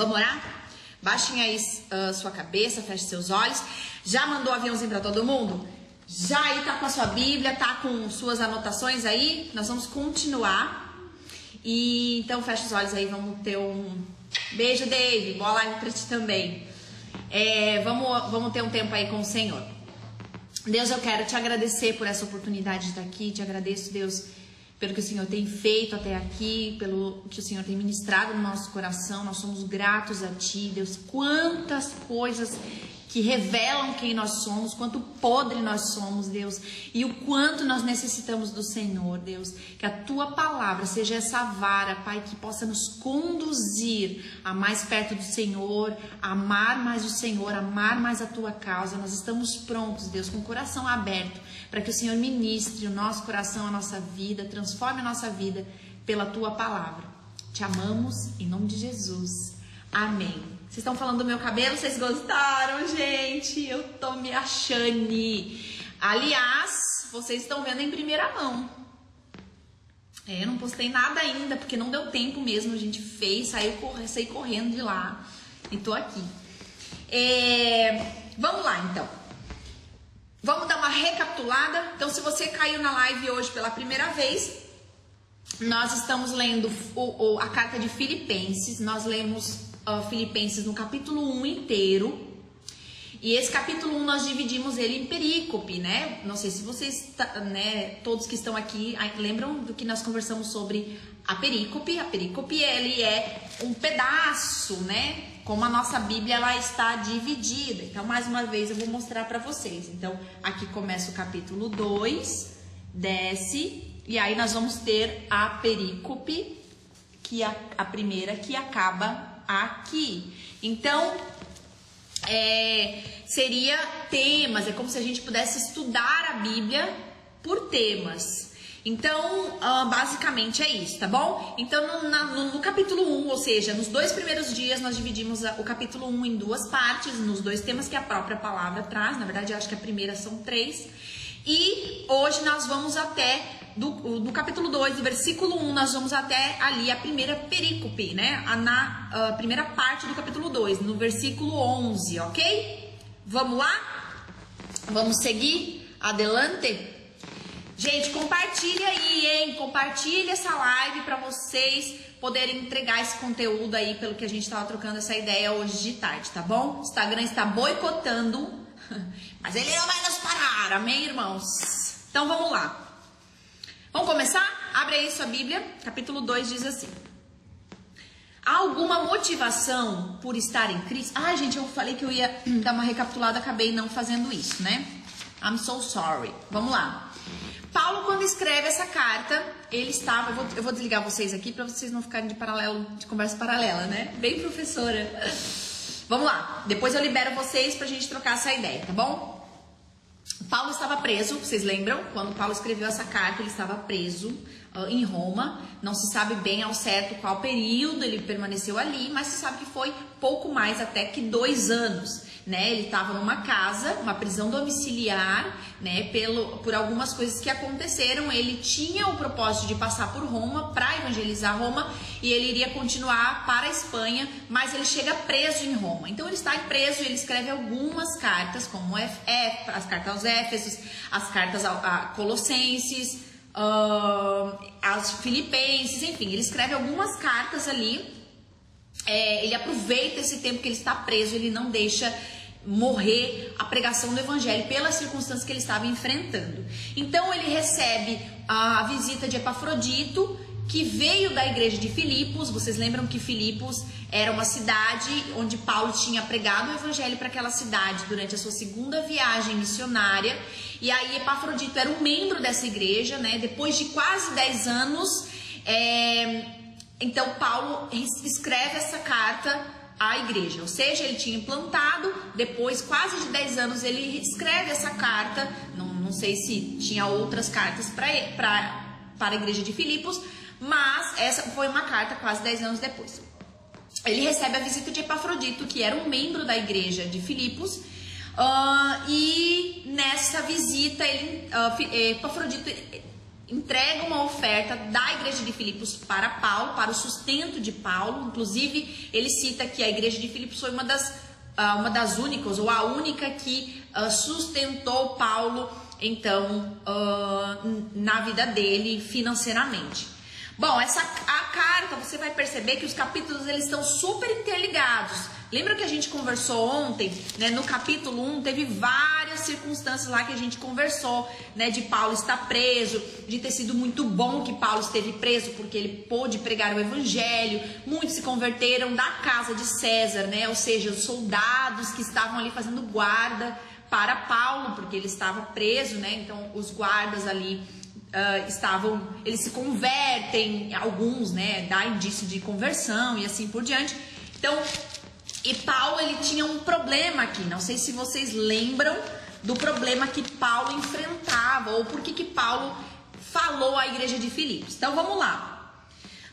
Vamos orar? Baixem aí uh, sua cabeça, feche seus olhos. Já mandou aviãozinho para todo mundo? Já aí tá com a sua Bíblia, tá com suas anotações aí? Nós vamos continuar. E então feche os olhos aí, vamos ter um beijo, Dave. Boa live pra ti também. É, vamos, vamos ter um tempo aí com o Senhor. Deus, eu quero te agradecer por essa oportunidade de estar aqui. Te agradeço, Deus pelo que o Senhor tem feito até aqui, pelo que o Senhor tem ministrado no nosso coração. Nós somos gratos a Ti, Deus. Quantas coisas que revelam quem nós somos, quanto podre nós somos, Deus, e o quanto nós necessitamos do Senhor, Deus. Que a tua palavra seja essa vara, Pai, que possa nos conduzir a mais perto do Senhor, amar mais o Senhor, amar mais a tua causa. Nós estamos prontos, Deus, com o coração aberto, para que o Senhor ministre o nosso coração, a nossa vida, transforme a nossa vida pela tua palavra. Te amamos em nome de Jesus. Amém. Vocês estão falando do meu cabelo? Vocês gostaram, gente? Eu tô me achando. Aliás, vocês estão vendo em primeira mão. É, eu não postei nada ainda, porque não deu tempo mesmo. A gente fez, saiu, saí correndo de lá e tô aqui. É, vamos lá, então. Vamos dar uma recapitulada. Então, se você caiu na live hoje pela primeira vez, nós estamos lendo o, o, a carta de Filipenses. Nós lemos uh, Filipenses no capítulo 1 inteiro. E esse capítulo 1 nós dividimos ele em perícope, né? Não sei se vocês, né, todos que estão aqui, lembram do que nós conversamos sobre a perícope. A perícope, ele é um pedaço, né? Como a nossa Bíblia, ela está dividida. Então, mais uma vez, eu vou mostrar para vocês. Então, aqui começa o capítulo 2, desce, e aí nós vamos ter a perícope, que é a, a primeira, que acaba aqui. Então, é, seria temas, é como se a gente pudesse estudar a Bíblia por temas. Então, uh, basicamente é isso, tá bom? Então, no, no, no, capítulo 1, ou seja, nos dois primeiros dias, nós dividimos o capítulo 1 em duas partes, nos dois temas que a própria palavra traz. Na verdade, eu acho que a primeira são três. E hoje nós vamos até do, do capítulo 2, do versículo 1, nós vamos até ali a primeira perícope, né? A, na a primeira parte do capítulo 2, no versículo 11, ok? Vamos lá? Vamos seguir? Adelante? Gente, compartilha aí, hein? Compartilha essa live para vocês poderem entregar esse conteúdo aí pelo que a gente estava trocando essa ideia hoje de tarde, tá bom? O Instagram está boicotando, mas ele não vai nos parar, amém, irmãos? Então vamos lá. Vamos começar? Abre aí sua Bíblia, capítulo 2 diz assim: Há alguma motivação por estar em Cristo? Ah, gente, eu falei que eu ia dar uma recapitulada, acabei não fazendo isso, né? I'm so sorry. Vamos lá. Paulo, quando escreve essa carta, ele estava. Eu vou, eu vou desligar vocês aqui para vocês não ficarem de paralelo, de conversa paralela, né? Bem professora. Vamos lá. Depois eu libero vocês pra gente trocar essa ideia, tá bom? Paulo estava preso, vocês lembram? Quando Paulo escreveu essa carta, ele estava preso uh, em Roma. Não se sabe bem ao certo qual período ele permaneceu ali, mas se sabe que foi pouco mais até que dois anos né? Ele estava numa casa, uma prisão domiciliar, né? Pelo, por algumas coisas que aconteceram, ele tinha o propósito de passar por Roma para evangelizar Roma e ele iria continuar para a Espanha, mas ele chega preso em Roma. Então ele está preso ele escreve algumas cartas, como as cartas aos Éfesos, as cartas a, Colossenses, as Filipenses, enfim, ele escreve algumas cartas ali é, ele aproveita esse tempo que ele está preso, ele não deixa morrer a pregação do evangelho pelas circunstâncias que ele estava enfrentando. Então ele recebe a visita de Epafrodito, que veio da igreja de Filipos. Vocês lembram que Filipos era uma cidade onde Paulo tinha pregado o evangelho para aquela cidade durante a sua segunda viagem missionária. E aí Epafrodito era um membro dessa igreja, né? Depois de quase 10 anos, é, então, Paulo escreve essa carta à igreja, ou seja, ele tinha implantado, depois, quase de 10 anos, ele escreve essa carta. Não, não sei se tinha outras cartas para para a igreja de Filipos, mas essa foi uma carta quase 10 anos depois. Ele recebe a visita de Epafrodito, que era um membro da igreja de Filipos, uh, e nessa visita, ele, uh, Epafrodito entrega uma oferta da igreja de Filipos para Paulo, para o sustento de Paulo. Inclusive, ele cita que a igreja de Filipos foi uma das, uh, uma das únicas, ou a única que uh, sustentou Paulo, então, uh, na vida dele financeiramente. Bom, essa a carta, você vai perceber que os capítulos eles estão super interligados. Lembra que a gente conversou ontem, né? No capítulo 1 teve várias circunstâncias lá que a gente conversou, né? De Paulo estar preso, de ter sido muito bom que Paulo esteve preso porque ele pôde pregar o evangelho. Muitos se converteram da casa de César, né? Ou seja, os soldados que estavam ali fazendo guarda para Paulo, porque ele estava preso, né? Então os guardas ali uh, estavam, eles se convertem, alguns, né, dá indício de conversão e assim por diante. Então, e Paulo ele tinha um problema aqui. Não sei se vocês lembram do problema que Paulo enfrentava ou por que que Paulo falou à igreja de Filipos. Então vamos lá.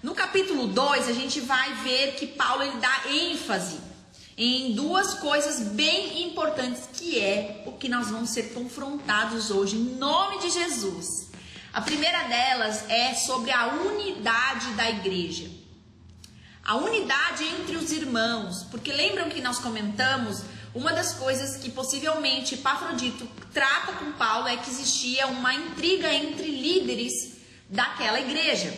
No capítulo 2, a gente vai ver que Paulo ele dá ênfase em duas coisas bem importantes, que é o que nós vamos ser confrontados hoje em nome de Jesus. A primeira delas é sobre a unidade da igreja. A unidade entre os irmãos, porque lembram que nós comentamos uma das coisas que possivelmente Epafrodito trata com Paulo é que existia uma intriga entre líderes daquela igreja.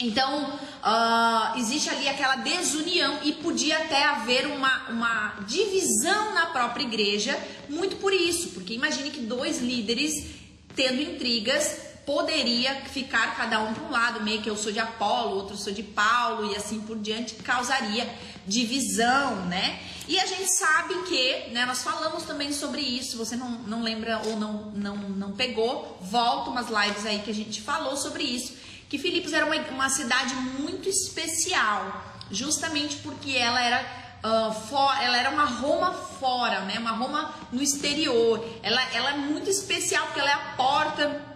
Então, uh, existe ali aquela desunião e podia até haver uma, uma divisão na própria igreja, muito por isso, porque imagine que dois líderes tendo intrigas poderia ficar cada um para um lado, meio que eu sou de Apolo, outro sou de Paulo e assim por diante, causaria divisão, né? E a gente sabe que, né, nós falamos também sobre isso, você não, não lembra ou não, não, não pegou, volta umas lives aí que a gente falou sobre isso, que Filipos era uma, uma cidade muito especial, justamente porque ela era Uh, for, ela era uma Roma fora, né? Uma Roma no exterior. Ela, ela é muito especial porque ela é a porta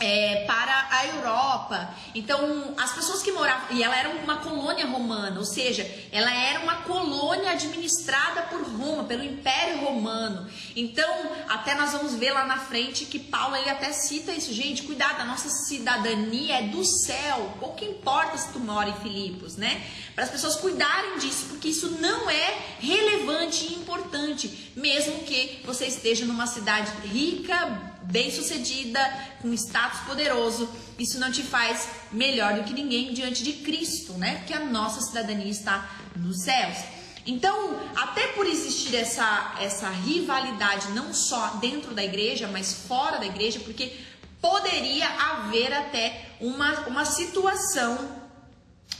é, para a Europa. Então, as pessoas que moravam. E ela era uma colônia romana, ou seja, ela era uma colônia administrada por Roma, pelo Império Romano. Então, até nós vamos ver lá na frente que Paulo ele até cita isso. Gente, cuidado, a nossa cidadania é do céu. Pouco importa se tu mora em Filipos, né? Para as pessoas cuidarem disso, porque isso não é relevante e importante, mesmo que você esteja numa cidade rica, bem-sucedida, com status poderoso, isso não te faz melhor do que ninguém diante de Cristo, né? Porque a nossa cidadania está nos céus. Então, até por existir essa, essa rivalidade, não só dentro da igreja, mas fora da igreja, porque poderia haver até uma, uma situação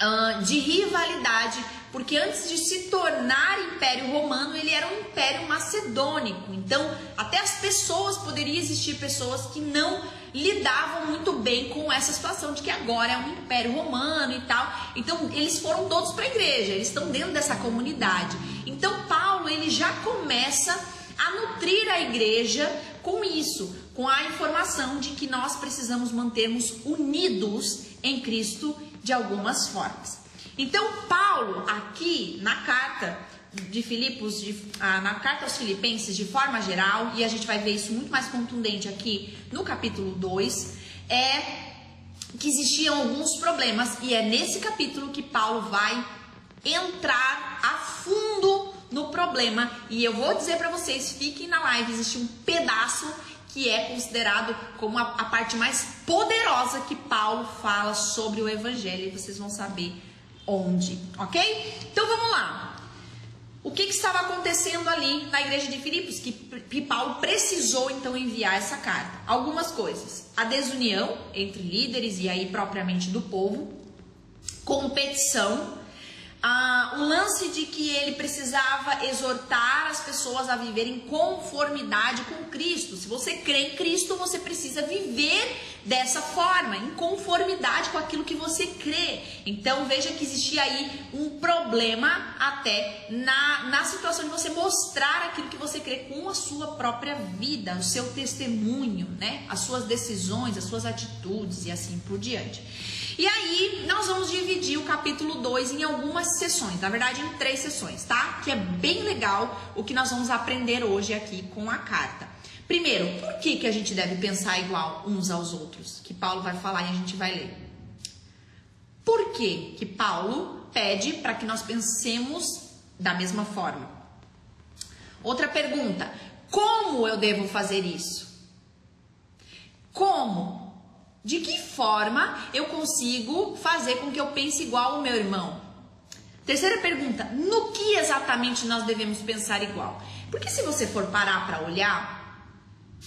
uh, de rivalidade porque antes de se tornar Império Romano, ele era um império macedônico. Então, até as pessoas, poderiam existir pessoas que não lidavam muito bem com essa situação de que agora é um Império Romano e tal. Então, eles foram todos para a igreja, eles estão dentro dessa comunidade. Então, Paulo, ele já começa a nutrir a igreja com isso, com a informação de que nós precisamos mantermos unidos em Cristo de algumas formas. Então, Paulo, aqui na carta de Filipos, de, ah, na carta aos Filipenses, de forma geral, e a gente vai ver isso muito mais contundente aqui no capítulo 2, é que existiam alguns problemas, e é nesse capítulo que Paulo vai entrar a fundo no problema. E eu vou dizer para vocês, fiquem na live, existe um pedaço que é considerado como a, a parte mais poderosa que Paulo fala sobre o evangelho, e vocês vão saber onde, ok? Então vamos lá. O que, que, estava acontecendo ali na igreja de Filipos? Que, que Paulo precisou então enviar essa carta. Algumas coisas: a desunião entre líderes e aí propriamente do povo, competição ah, o lance de que ele precisava exortar as pessoas a viverem em conformidade com Cristo. Se você crê em Cristo, você precisa viver dessa forma, em conformidade com aquilo que você crê. Então veja que existia aí um problema até na, na situação de você mostrar aquilo que você crê com a sua própria vida, o seu testemunho, né? As suas decisões, as suas atitudes e assim por diante. E aí, nós vamos dividir o capítulo 2 em algumas sessões, na verdade, em três sessões, tá? Que é bem legal o que nós vamos aprender hoje aqui com a carta. Primeiro, por que, que a gente deve pensar igual uns aos outros? Que Paulo vai falar e a gente vai ler. Por que, que Paulo pede para que nós pensemos da mesma forma? Outra pergunta: como eu devo fazer isso? Como? De que forma eu consigo fazer com que eu pense igual ao meu irmão? Terceira pergunta: no que exatamente nós devemos pensar igual? Porque se você for parar para olhar,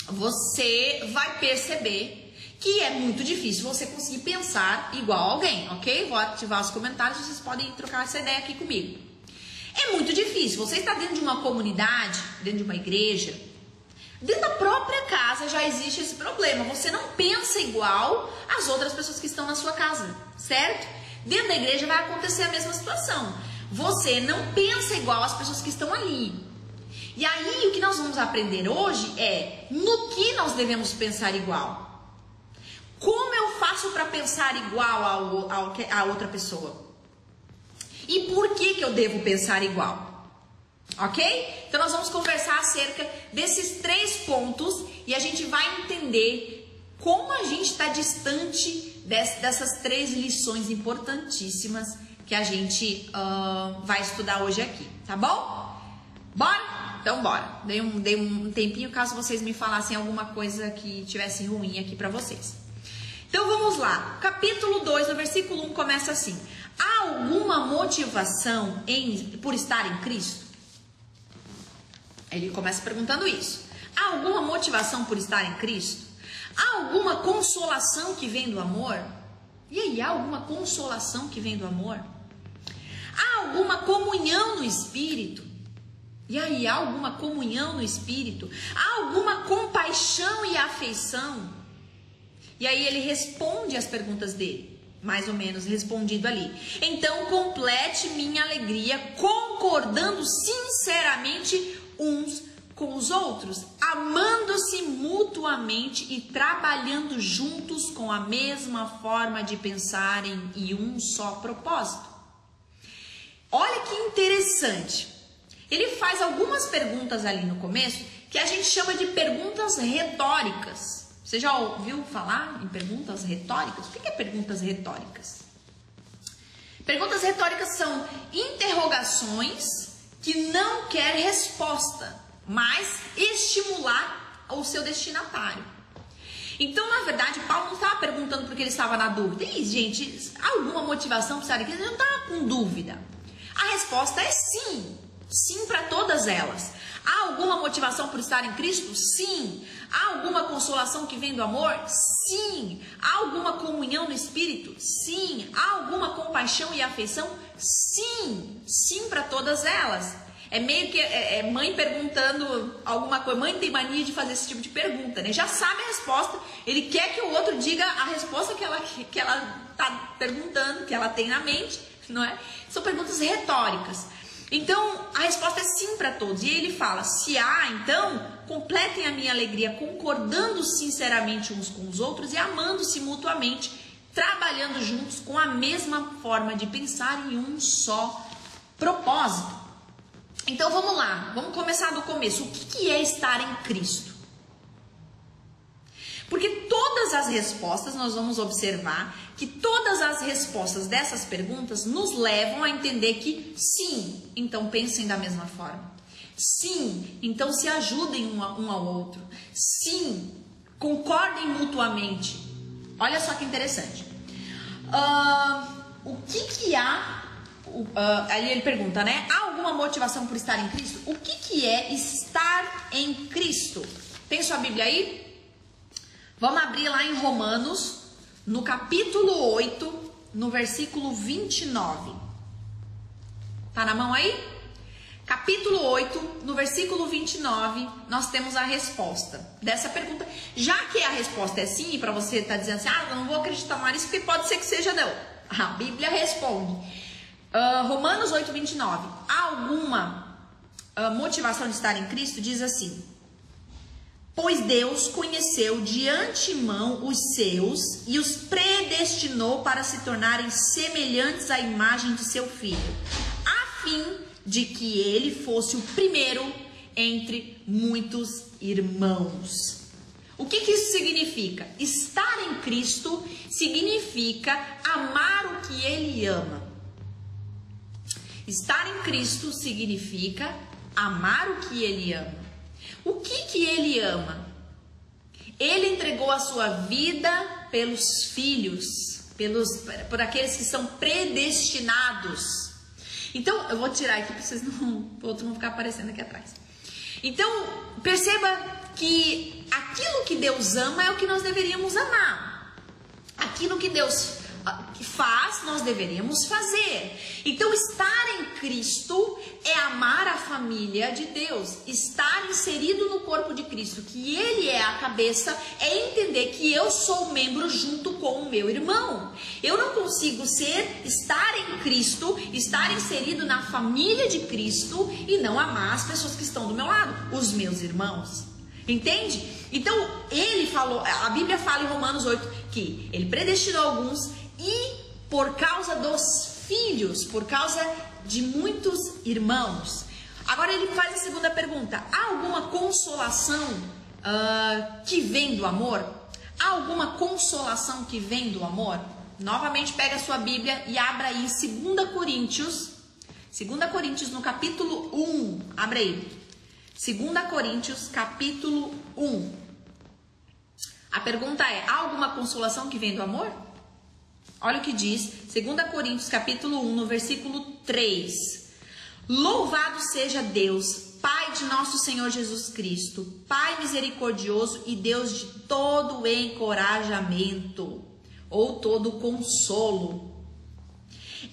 você vai perceber que é muito difícil você conseguir pensar igual a alguém, ok? Vou ativar os comentários, vocês podem trocar essa ideia aqui comigo. É muito difícil. Você está dentro de uma comunidade, dentro de uma igreja, dentro da própria casa já existe esse problema. Você não pensa igual às outras pessoas que estão na sua casa, certo? Dentro da igreja vai acontecer a mesma situação. Você não pensa igual às pessoas que estão ali. E aí, o que nós vamos aprender hoje é no que nós devemos pensar igual. Como eu faço para pensar igual ao, a outra pessoa? E por que, que eu devo pensar igual? Ok? Então nós vamos conversar acerca desses três pontos e a gente vai entender como a gente está distante dessas três lições importantíssimas que a gente uh, vai estudar hoje aqui, tá bom? Bora? Então bora. Dei um, dei um tempinho caso vocês me falassem alguma coisa que tivesse ruim aqui para vocês. Então vamos lá. Capítulo 2, no versículo 1 começa assim: Há alguma motivação em, por estar em Cristo? Ele começa perguntando isso. Há alguma motivação por estar em Cristo? Há alguma consolação que vem do amor? E aí, há alguma consolação que vem do amor? Há alguma comunhão no Espírito? E aí, há alguma comunhão no Espírito? Há alguma compaixão e afeição? E aí ele responde as perguntas dele, mais ou menos respondido ali. Então complete minha alegria concordando sinceramente uns com os outros, amando-se mutuamente e trabalhando juntos com a mesma forma de pensarem e um só propósito. Olha que interessante. Ele faz algumas perguntas ali no começo que a gente chama de perguntas retóricas. Você já ouviu falar em perguntas retóricas? O que é perguntas retóricas? Perguntas retóricas são interrogações que não quer resposta, mas estimular o seu destinatário. Então, na verdade, Paulo não estava perguntando porque ele estava na dúvida. E, gente, alguma motivação para estar aqui? Ele não estava com dúvida. A resposta é sim. Sim para todas elas. Há alguma motivação por estar em Cristo? Sim. Há alguma consolação que vem do amor? Sim. Há alguma comunhão no Espírito? Sim. Há alguma compaixão e afeição? Sim. Sim para todas elas. É meio que é, é mãe perguntando alguma coisa. Mãe tem mania de fazer esse tipo de pergunta, né? Já sabe a resposta. Ele quer que o outro diga a resposta que ela que ela tá perguntando, que ela tem na mente, não é? São perguntas retóricas. Então, a resposta é sim para todos. E ele fala: se há, então, completem a minha alegria concordando sinceramente uns com os outros e amando-se mutuamente, trabalhando juntos com a mesma forma de pensar em um só propósito. Então vamos lá, vamos começar do começo. O que, que é estar em Cristo? Porque todas as respostas, nós vamos observar que todas as respostas dessas perguntas nos levam a entender que sim, então pensem da mesma forma. Sim, então se ajudem um, um ao outro. Sim, concordem mutuamente. Olha só que interessante. Uh, o que que há? Uh, aí ele pergunta, né? Há alguma motivação por estar em Cristo? O que que é estar em Cristo? Tem sua Bíblia aí? Vamos abrir lá em Romanos, no capítulo 8, no versículo 29. Tá na mão aí? Capítulo 8, no versículo 29, nós temos a resposta dessa pergunta. Já que a resposta é sim, para você estar tá dizendo assim, ah, eu não vou acreditar mais porque pode ser que seja não. A Bíblia responde. Uh, Romanos 8, 29. Há alguma uh, motivação de estar em Cristo? Diz assim: Pois Deus conheceu de antemão os seus e os predestinou para se tornarem semelhantes à imagem de seu filho, a fim de que ele fosse o primeiro entre muitos irmãos. O que, que isso significa? Estar em Cristo significa amar o que Ele ama. Estar em Cristo significa amar o que Ele ama. O que, que Ele ama? Ele entregou a sua vida pelos filhos, pelos, por aqueles que são predestinados. Então, eu vou tirar aqui para vocês não, o outro não ficar aparecendo aqui atrás. Então, perceba que aquilo que Deus ama é o que nós deveríamos amar. Aquilo que Deus faz, nós deveríamos fazer. Então, estar em Cristo é amar a família de Deus, estar inserido no corpo de Cristo, que Ele é a cabeça, é entender que eu sou membro junto com o meu irmão. Eu não consigo ser, estar em Cristo, estar inserido na família de Cristo e não amar as pessoas que estão do meu lado, os meus irmãos. Entende? Então, ele falou, a Bíblia fala em Romanos 8 que ele predestinou alguns e por causa dos filhos, por causa de muitos irmãos. Agora ele faz a segunda pergunta: há alguma consolação uh, que vem do amor? Há alguma consolação que vem do amor? Novamente pega a sua Bíblia e abra aí 2 Coríntios, 2 Coríntios no capítulo 1. Abra aí. 2 Coríntios, capítulo 1. A pergunta é: há alguma consolação que vem do amor? Olha o que diz 2 Coríntios capítulo 1, no versículo 3. Louvado seja Deus, Pai de nosso Senhor Jesus Cristo, Pai misericordioso e Deus de todo encorajamento ou todo consolo.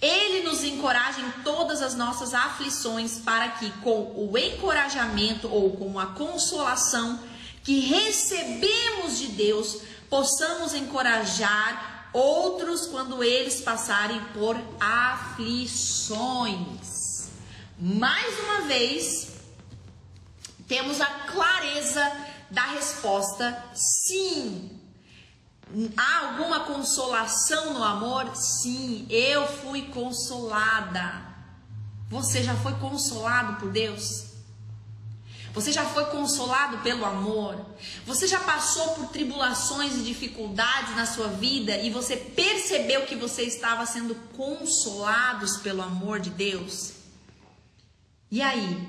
Ele nos encoraja em todas as nossas aflições para que com o encorajamento ou com a consolação que recebemos de Deus, possamos encorajar outros quando eles passarem por aflições. Mais uma vez, temos a clareza da resposta sim. Há alguma consolação no amor? Sim, eu fui consolada. Você já foi consolado por Deus? Você já foi consolado pelo amor? Você já passou por tribulações e dificuldades na sua vida e você percebeu que você estava sendo consolados pelo amor de Deus? E aí?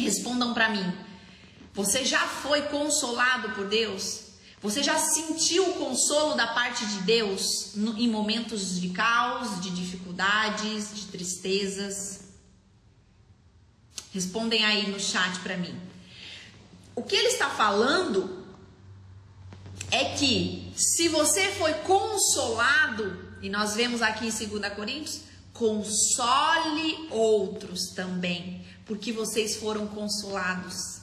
Respondam para mim. Você já foi consolado por Deus? Você já sentiu o consolo da parte de Deus em momentos de caos, de dificuldades, de tristezas? Respondem aí no chat para mim. O que ele está falando é que se você foi consolado, e nós vemos aqui em 2 Coríntios, console outros também, porque vocês foram consolados.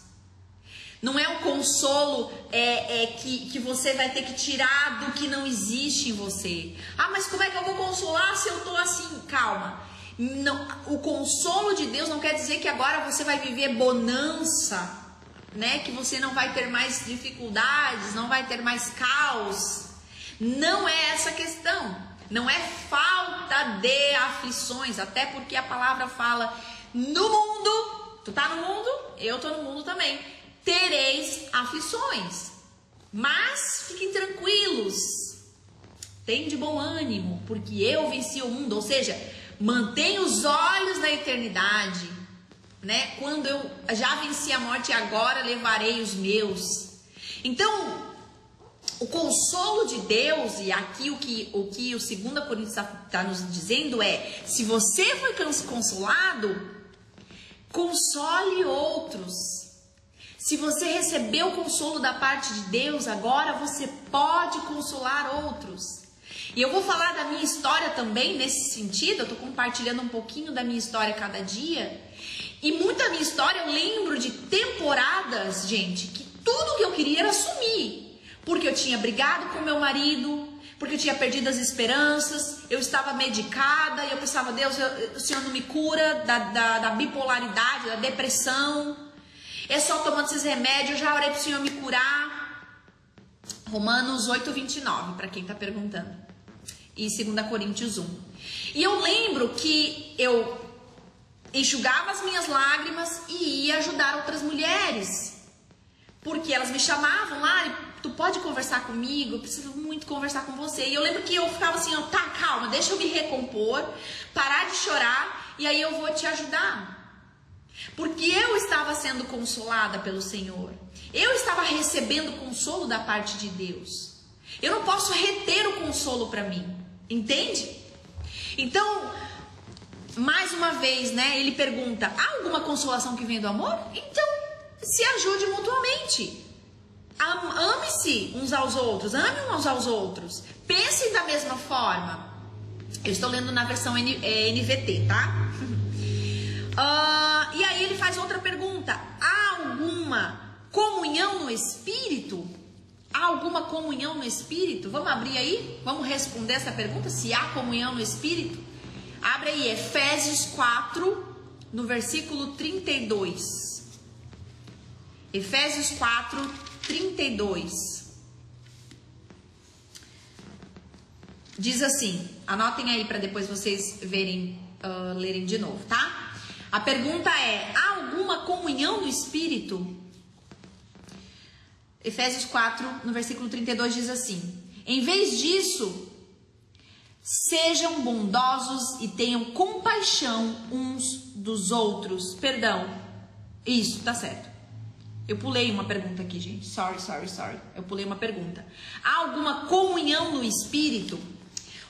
Não é um consolo é, é, que, que você vai ter que tirar do que não existe em você. Ah, mas como é que eu vou consolar se eu tô assim? Calma. Não, o consolo de Deus não quer dizer que agora você vai viver bonança, né? Que você não vai ter mais dificuldades, não vai ter mais caos. Não é essa questão. Não é falta de aflições, até porque a palavra fala no mundo, tu tá no mundo, eu tô no mundo também. Tereis aflições. Mas fiquem tranquilos. Tem de bom ânimo, porque eu venci o mundo, ou seja, Mantenha os olhos na eternidade, né? Quando eu já venci a morte, agora levarei os meus. Então, o consolo de Deus, e aqui o que o, que o 2 Coríntios está tá nos dizendo é: se você foi consolado, console outros. Se você recebeu o consolo da parte de Deus, agora você pode consolar outros. E eu vou falar da minha história também nesse sentido, eu tô compartilhando um pouquinho da minha história cada dia. E muita minha história eu lembro de temporadas, gente, que tudo que eu queria era sumir. Porque eu tinha brigado com meu marido, porque eu tinha perdido as esperanças, eu estava medicada e eu pensava, Deus, eu, o Senhor não me cura da, da, da bipolaridade, da depressão. É só tomando esses remédios, eu já orei para o Senhor me curar. Romanos 8, 29, para quem está perguntando e 2 Coríntios 1. E eu lembro que eu enxugava as minhas lágrimas e ia ajudar outras mulheres. Porque elas me chamavam lá, tu pode conversar comigo? Eu preciso muito conversar com você. E eu lembro que eu ficava assim, ó, tá, calma, deixa eu me recompor, parar de chorar e aí eu vou te ajudar. Porque eu estava sendo consolada pelo Senhor. Eu estava recebendo consolo da parte de Deus. Eu não posso reter o consolo para mim. Entende? Então, mais uma vez, né? Ele pergunta: há alguma consolação que vem do amor? Então, se ajude mutuamente. Ame-se uns aos outros, ame uns aos outros. Pensem da mesma forma. Eu estou lendo na versão NVT, tá? Uh, e aí ele faz outra pergunta: há alguma comunhão no Espírito? Há alguma comunhão no Espírito? Vamos abrir aí? Vamos responder essa pergunta? Se há comunhão no Espírito? Abre aí, Efésios 4, no versículo 32. Efésios 4, 32. Diz assim, anotem aí para depois vocês verem, uh, lerem de novo, tá? A pergunta é: há alguma comunhão no Espírito? Efésios 4, no versículo 32, diz assim: Em vez disso, sejam bondosos e tenham compaixão uns dos outros. Perdão, isso, tá certo. Eu pulei uma pergunta aqui, gente. Sorry, sorry, sorry. Eu pulei uma pergunta. Há alguma comunhão no Espírito?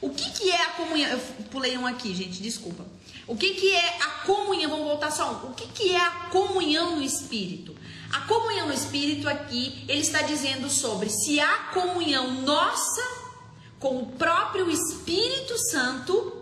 O que, que é a comunhão? Eu pulei um aqui, gente, desculpa. O que, que é a comunhão? Vamos voltar só um. O que, que é a comunhão no Espírito? A comunhão no Espírito aqui, ele está dizendo sobre se há comunhão nossa com o próprio Espírito Santo,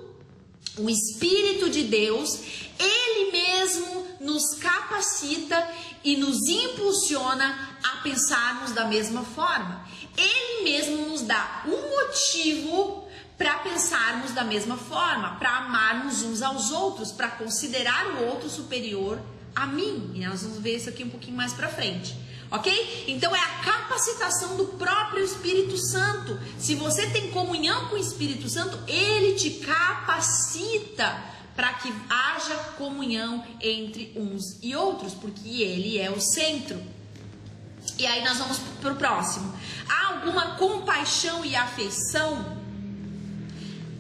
o Espírito de Deus, ele mesmo nos capacita e nos impulsiona a pensarmos da mesma forma. Ele mesmo nos dá um motivo para pensarmos da mesma forma, para amarmos uns aos outros, para considerar o outro superior a mim. E nós vamos ver isso aqui um pouquinho mais para frente. Ok? Então é a capacitação do próprio Espírito Santo. Se você tem comunhão com o Espírito Santo, ele te capacita para que haja comunhão entre uns e outros, porque ele é o centro. E aí nós vamos para o próximo. Há alguma compaixão e afeição?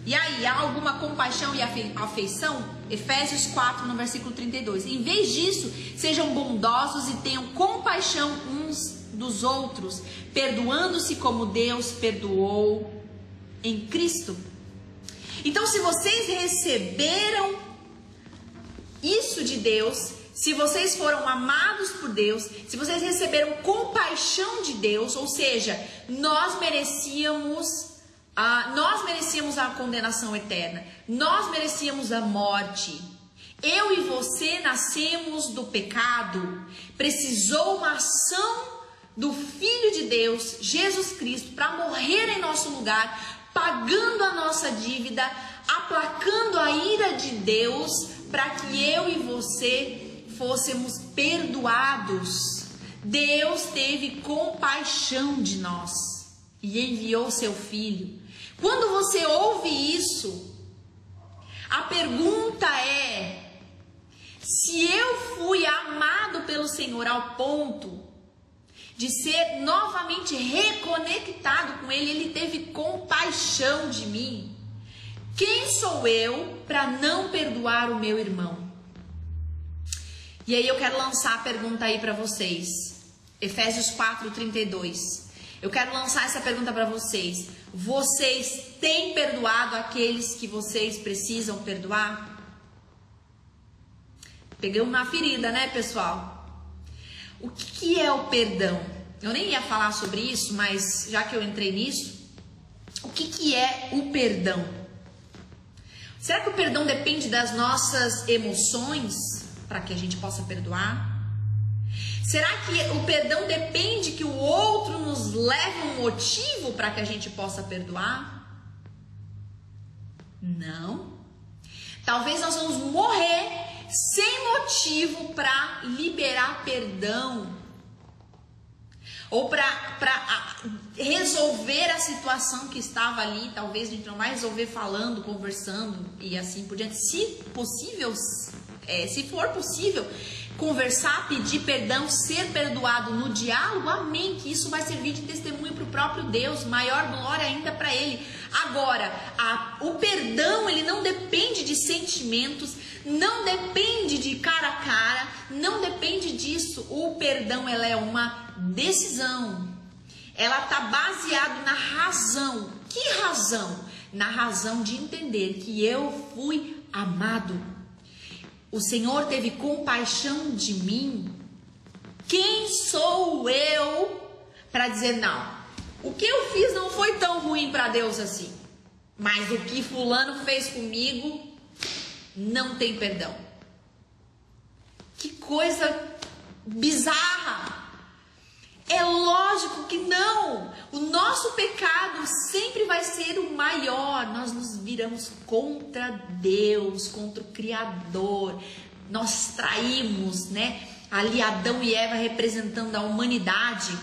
E aí, há alguma compaixão e afeição? Efésios 4, no versículo 32. Em vez disso, sejam bondosos e tenham compaixão uns dos outros, perdoando-se como Deus perdoou em Cristo. Então, se vocês receberam isso de Deus, se vocês foram amados por Deus, se vocês receberam compaixão de Deus, ou seja, nós merecíamos ah, nós merecíamos a condenação eterna, nós merecíamos a morte. Eu e você nascemos do pecado. Precisou uma ação do Filho de Deus, Jesus Cristo, para morrer em nosso lugar, pagando a nossa dívida, aplacando a ira de Deus, para que eu e você fôssemos perdoados. Deus teve compaixão de nós e enviou seu filho. Quando você ouve isso, a pergunta é: se eu fui amado pelo Senhor ao ponto de ser novamente reconectado com Ele, Ele teve compaixão de mim. Quem sou eu para não perdoar o meu irmão? E aí eu quero lançar a pergunta aí para vocês. Efésios 4:32. Eu quero lançar essa pergunta para vocês. Vocês têm perdoado aqueles que vocês precisam perdoar? Peguei uma ferida, né, pessoal? O que, é o perdão? Eu nem ia falar sobre isso, mas já que eu entrei nisso, o que é o perdão? Será que o perdão depende das nossas emoções para que a gente possa perdoar? Será que o perdão depende que o outro nos leve um motivo para que a gente possa perdoar? Não. Talvez nós vamos morrer sem motivo para liberar perdão ou para resolver a situação que estava ali. Talvez a gente não vai resolver falando, conversando e assim por diante. Se possível, é, se for possível, conversar, pedir perdão, ser perdoado no diálogo, amém. Que isso vai servir de testemunho para o próprio Deus, maior glória ainda para Ele. Agora, a, o perdão ele não depende de sentimentos, não depende de cara a cara, não depende disso. O perdão ela é uma decisão. Ela está baseado na razão. Que razão? Na razão de entender que eu fui amado. O Senhor teve compaixão de mim. Quem sou eu para dizer não? O que eu fiz não foi tão ruim para Deus assim. Mas o que fulano fez comigo não tem perdão. Que coisa bizarra! É lógico que não. O nosso pecado sempre vai ser o maior. Nós nos viramos contra Deus, contra o Criador. Nós traímos, né? Ali Adão e Eva representando a humanidade.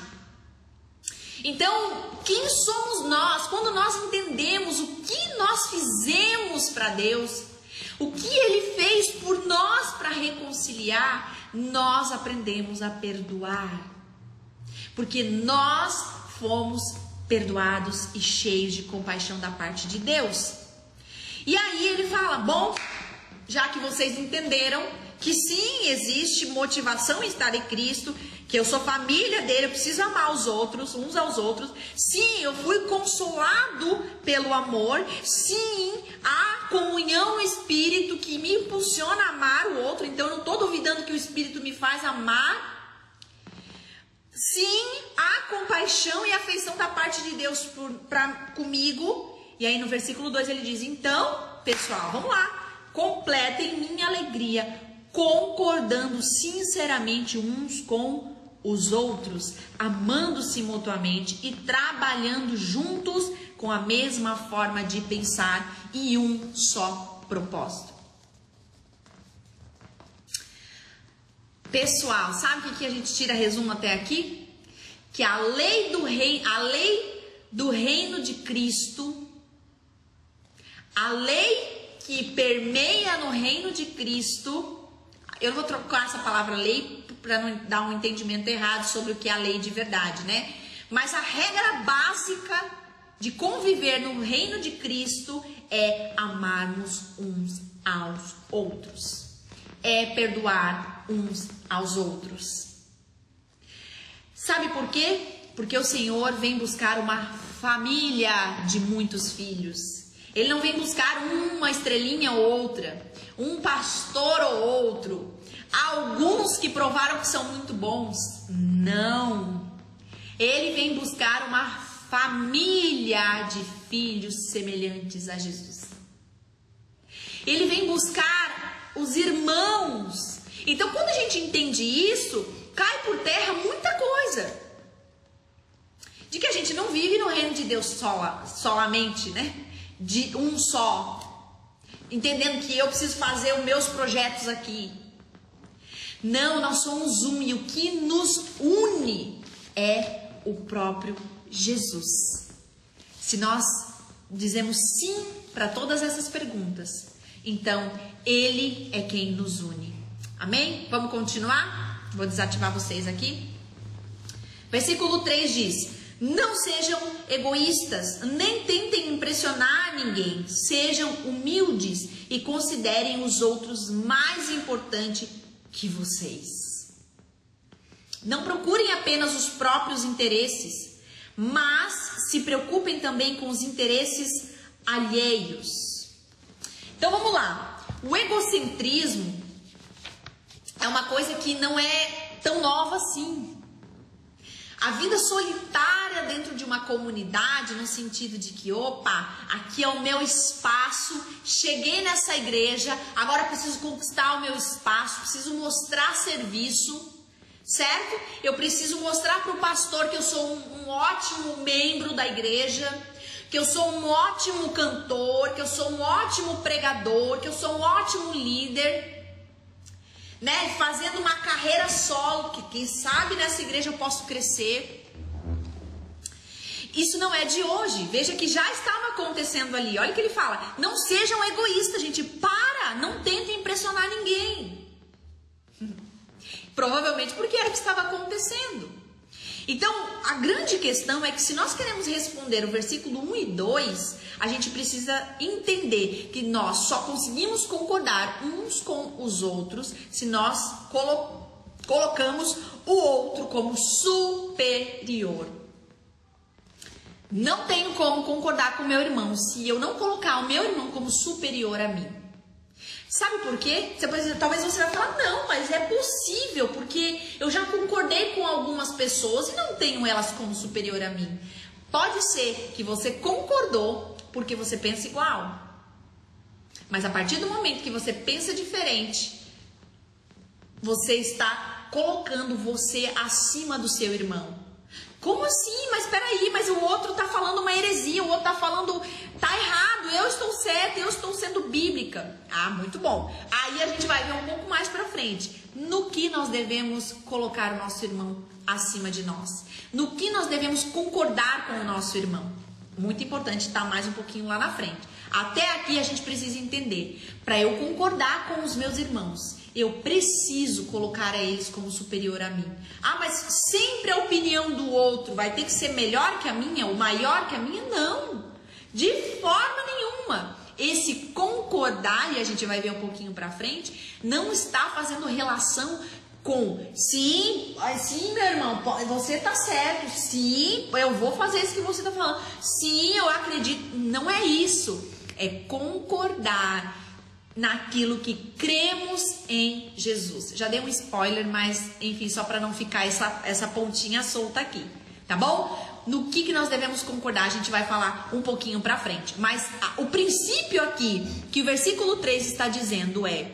Então, quem somos nós? Quando nós entendemos o que nós fizemos para Deus, o que Ele fez por nós para reconciliar, nós aprendemos a perdoar porque nós fomos perdoados e cheios de compaixão da parte de Deus. E aí ele fala: bom, já que vocês entenderam que sim, existe motivação em estar em Cristo, que eu sou família dele, eu preciso amar os outros, uns aos outros. Sim, eu fui consolado pelo amor. Sim, há comunhão no Espírito que me impulsiona a amar o outro. Então, eu não estou duvidando que o Espírito me faz amar Sim, há compaixão e afeição da parte de Deus por, pra, comigo. E aí no versículo 2 ele diz: Então, pessoal, vamos lá, completem minha alegria, concordando sinceramente uns com os outros, amando-se mutuamente e trabalhando juntos com a mesma forma de pensar e um só propósito. Pessoal, sabe o que a gente tira resumo até aqui? Que a lei do rei, a lei do reino de Cristo, a lei que permeia no reino de Cristo, eu vou trocar essa palavra lei para não dar um entendimento errado sobre o que é a lei de verdade, né? Mas a regra básica de conviver no reino de Cristo é amarmos uns aos outros. É perdoar uns aos outros. Sabe por quê? Porque o Senhor vem buscar uma família de muitos filhos. Ele não vem buscar uma estrelinha ou outra, um pastor ou outro, alguns que provaram que são muito bons. Não. Ele vem buscar uma família de filhos semelhantes a Jesus. Ele vem buscar os irmãos então, quando a gente entende isso, cai por terra muita coisa. De que a gente não vive no reino de Deus sola, solamente, né? De um só. Entendendo que eu preciso fazer os meus projetos aqui. Não, nós somos um e o que nos une é o próprio Jesus. Se nós dizemos sim para todas essas perguntas, então ele é quem nos une. Amém? Vamos continuar? Vou desativar vocês aqui. Versículo 3 diz: Não sejam egoístas, nem tentem impressionar ninguém. Sejam humildes e considerem os outros mais importantes que vocês. Não procurem apenas os próprios interesses, mas se preocupem também com os interesses alheios. Então vamos lá. O egocentrismo é uma coisa que não é tão nova assim. A vida solitária dentro de uma comunidade, no sentido de que, opa, aqui é o meu espaço, cheguei nessa igreja, agora preciso conquistar o meu espaço, preciso mostrar serviço, certo? Eu preciso mostrar para o pastor que eu sou um, um ótimo membro da igreja, que eu sou um ótimo cantor, que eu sou um ótimo pregador, que eu sou um ótimo líder né? Fazendo uma carreira solo, que quem sabe nessa igreja eu posso crescer. Isso não é de hoje. Veja que já estava acontecendo ali. Olha o que ele fala: não sejam egoístas, gente. Para, não tentem impressionar ninguém. Provavelmente porque era o que estava acontecendo. Então, a grande questão é que se nós queremos responder o versículo 1 e 2, a gente precisa entender que nós só conseguimos concordar uns com os outros se nós colo colocamos o outro como superior. Não tenho como concordar com meu irmão se eu não colocar o meu irmão como superior a mim. Sabe por quê? Você talvez você vai falar, não, mas é possível, porque eu já concordei com algumas pessoas e não tenho elas como superior a mim. Pode ser que você concordou porque você pensa igual. Mas a partir do momento que você pensa diferente, você está colocando você acima do seu irmão. Como assim? Mas peraí, mas o outro tá falando uma heresia, o outro tá falando. tá errado, eu estou certa, eu estou sendo bíblica. Ah, muito bom. Aí a gente vai ver um pouco mais pra frente. No que nós devemos colocar o nosso irmão acima de nós? No que nós devemos concordar com o nosso irmão? Muito importante tá mais um pouquinho lá na frente. Até aqui a gente precisa entender. Para eu concordar com os meus irmãos, eu preciso colocar a eles como superior a mim. Ah, mas sempre a opinião do outro vai ter que ser melhor que a minha, ou maior que a minha? Não, de forma nenhuma. Esse concordar, e a gente vai ver um pouquinho para frente, não está fazendo relação com sim, sim, meu irmão, você tá certo, sim, eu vou fazer isso que você tá falando, sim, eu acredito. Não é isso, é concordar naquilo que cremos em Jesus. Já dei um spoiler, mas enfim, só para não ficar essa, essa pontinha solta aqui, tá bom? No que, que nós devemos concordar, a gente vai falar um pouquinho para frente. Mas a, o princípio aqui que o versículo 3 está dizendo é: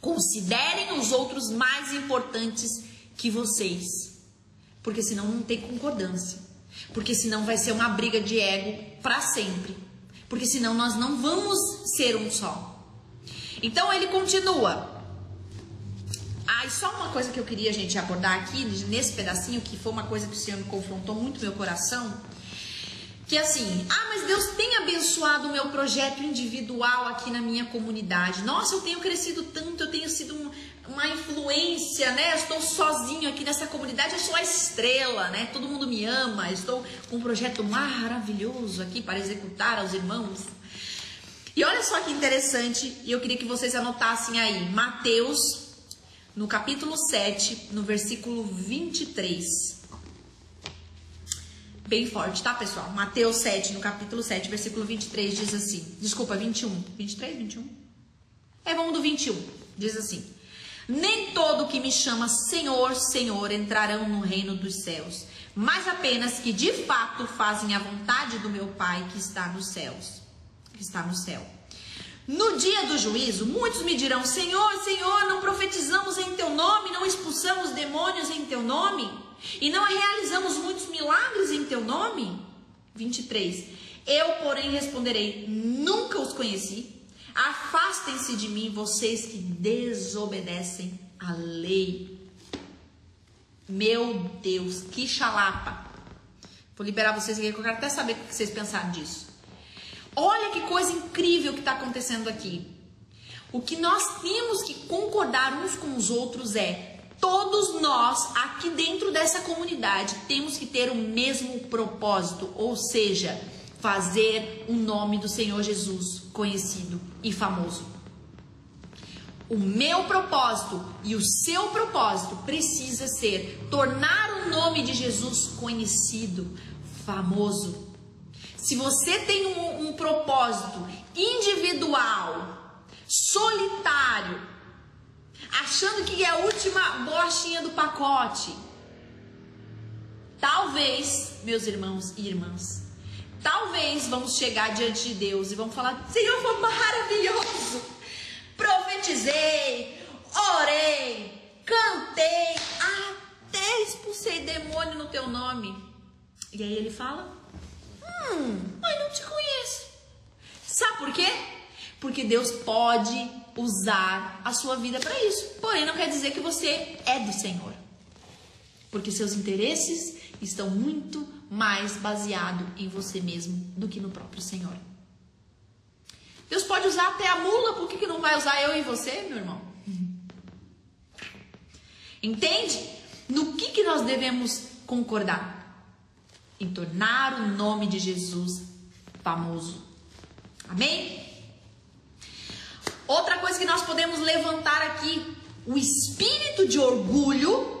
considerem os outros mais importantes que vocês, porque senão não tem concordância. Porque senão vai ser uma briga de ego para sempre. Porque senão nós não vamos ser um só. Então ele continua. Ah, e só uma coisa que eu queria, gente, abordar aqui, nesse pedacinho, que foi uma coisa que o Senhor me confrontou muito meu coração. Que é assim, ah, mas Deus tem abençoado o meu projeto individual aqui na minha comunidade. Nossa, eu tenho crescido tanto, eu tenho sido um, uma influência, né? Estou sozinho aqui nessa comunidade, eu sou a estrela, né? Todo mundo me ama, estou com um projeto maravilhoso aqui para executar aos irmãos. E olha só que interessante, e eu queria que vocês anotassem aí, Mateus, no capítulo 7, no versículo 23. Bem forte, tá, pessoal? Mateus 7, no capítulo 7, versículo 23, diz assim: Desculpa, 21. 23, 21? É, vamos do 21. Diz assim: Nem todo que me chama Senhor, Senhor entrarão no reino dos céus, mas apenas que de fato fazem a vontade do meu Pai que está nos céus que está no céu. No dia do juízo, muitos me dirão: Senhor, Senhor, não profetizamos em teu nome, não expulsamos demônios em teu nome, e não realizamos muitos milagres em teu nome? 23. Eu, porém, responderei: Nunca os conheci. Afastem-se de mim, vocês que desobedecem a lei. Meu Deus, que chalapa. Vou liberar vocês aqui, que eu quero até saber o que vocês pensaram disso. Olha que coisa incrível que está acontecendo aqui. O que nós temos que concordar uns com os outros é: todos nós aqui dentro dessa comunidade temos que ter o mesmo propósito, ou seja, fazer o nome do Senhor Jesus conhecido e famoso. O meu propósito e o seu propósito precisa ser tornar o nome de Jesus conhecido, famoso. Se você tem um, um propósito individual, solitário, achando que é a última bolachinha do pacote, talvez, meus irmãos e irmãs, talvez vamos chegar diante de Deus e vamos falar: Senhor, foi maravilhoso, profetizei, orei, cantei, até expulsei demônio no teu nome. E aí ele fala: Hum, mas não te conheço. Sabe por quê? Porque Deus pode usar a sua vida para isso. Porém, não quer dizer que você é do Senhor. Porque seus interesses estão muito mais baseados em você mesmo do que no próprio Senhor. Deus pode usar até a mula, por que, que não vai usar eu e você, meu irmão? Entende? No que, que nós devemos concordar? Em tornar o nome de Jesus famoso. Amém? Outra coisa que nós podemos levantar aqui, o espírito de orgulho,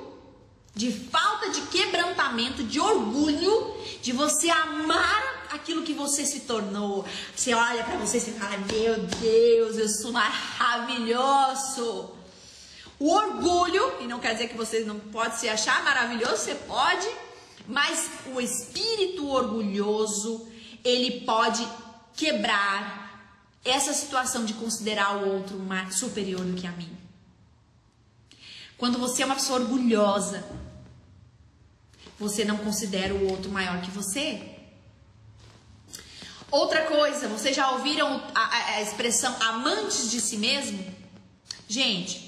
de falta de quebrantamento, de orgulho, de você amar aquilo que você se tornou. Você olha para você e fala: Meu Deus, eu sou maravilhoso. O orgulho, e não quer dizer que você não pode se achar maravilhoso, você pode, mas o espírito orgulhoso, ele pode quebrar essa situação de considerar o outro superior do que a mim. Quando você é uma pessoa orgulhosa, você não considera o outro maior que você. Outra coisa, vocês já ouviram a, a, expressão amantes de si mesmo? Gente,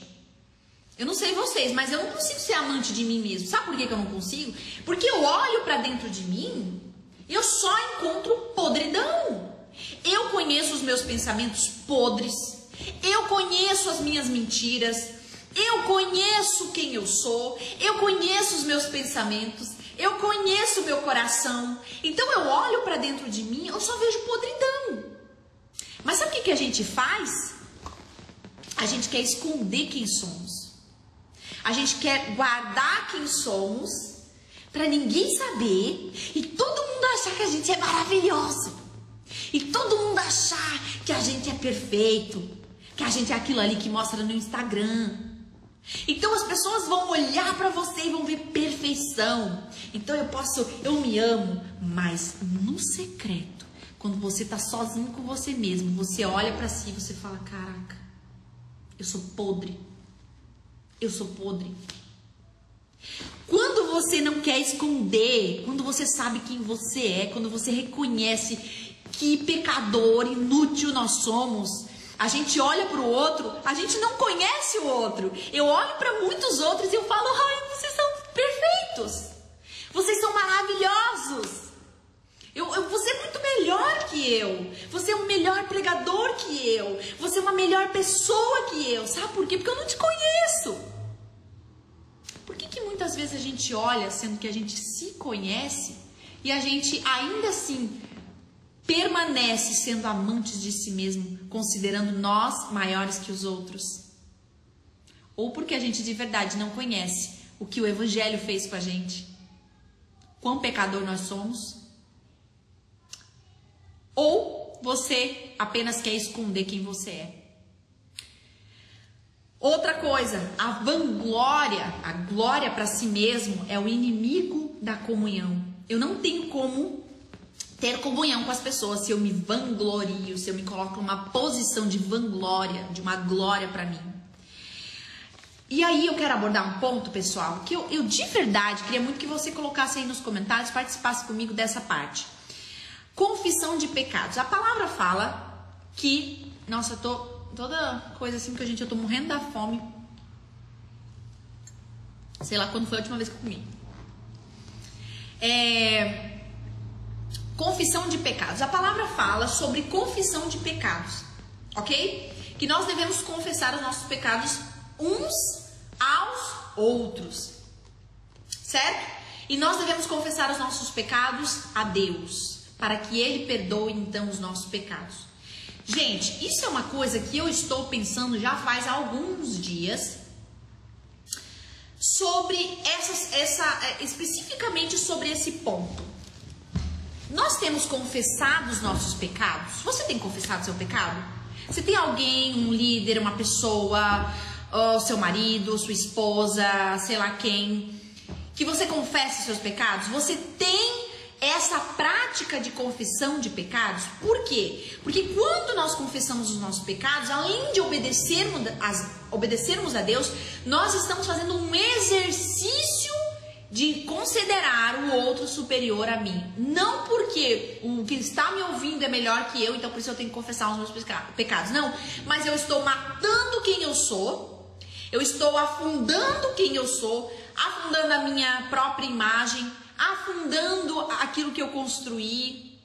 eu não sei vocês, mas eu não consigo ser amante de mim mesmo. Sabe por que, que eu não consigo? Porque eu olho para dentro de mim, eu só encontro podridão. Eu conheço os meus pensamentos podres. Eu conheço as minhas mentiras. Eu conheço quem eu sou. Eu conheço os meus pensamentos. Eu conheço o meu coração. Então eu olho para dentro de mim, eu só vejo podridão. Mas sabe o que, que a gente faz? A gente quer esconder quem somos. A gente quer guardar quem somos para ninguém saber e todo mundo achar que a gente é maravilhoso. E todo mundo achar que a gente é perfeito, que a gente é aquilo ali que mostra no Instagram. Então as pessoas vão olhar para você e vão ver perfeição. Então eu posso, eu me amo, mas no secreto, quando você tá sozinho com você mesmo, você olha para si e você fala: "Caraca, eu sou podre. Eu sou podre." Quando você não quer esconder, quando você sabe quem você é, quando você reconhece que pecador inútil nós somos. A gente olha para o outro, a gente não conhece o outro. Eu olho para muitos outros e eu falo: ai, vocês são perfeitos. Vocês são maravilhosos. Eu, eu, você é muito melhor que eu. Você é um melhor pregador que eu. Você é uma melhor pessoa que eu. Sabe por quê? Porque eu não te conheço. Por que, que muitas vezes a gente olha, sendo que a gente se conhece, e a gente ainda assim permanece sendo amantes de si mesmo, considerando nós maiores que os outros? Ou porque a gente de verdade não conhece o que o Evangelho fez com a gente? Quão pecador nós somos? Ou você apenas quer esconder quem você é? Outra coisa, a vanglória, a glória para si mesmo é o inimigo da comunhão. Eu não tenho como ter comunhão com as pessoas, se eu me vanglorio, se eu me coloco numa posição de vanglória, de uma glória para mim. E aí eu quero abordar um ponto, pessoal, que eu, eu de verdade queria muito que você colocasse aí nos comentários, participasse comigo dessa parte. Confissão de pecados. A palavra fala que, nossa, eu tô toda coisa assim que a gente eu tô morrendo da fome. Sei lá quando foi a última vez que eu comi. É, Confissão de pecados. A palavra fala sobre confissão de pecados, ok? Que nós devemos confessar os nossos pecados uns aos outros, certo? E nós devemos confessar os nossos pecados a Deus, para que Ele perdoe então os nossos pecados. Gente, isso é uma coisa que eu estou pensando já faz alguns dias sobre essa, essa especificamente sobre esse ponto. Nós temos confessado os nossos pecados? Você tem confessado seu pecado? Você tem alguém, um líder, uma pessoa, seu marido, sua esposa, sei lá quem, que você confessa seus pecados? Você tem essa prática de confissão de pecados? Por quê? Porque quando nós confessamos os nossos pecados, além de obedecermos, as, obedecermos a Deus, nós estamos fazendo um exercício de considerar o outro superior a mim. Não porque o que está me ouvindo é melhor que eu, então por isso eu tenho que confessar os meus pecados. Não, mas eu estou matando quem eu sou, eu estou afundando quem eu sou, afundando a minha própria imagem, afundando aquilo que eu construí.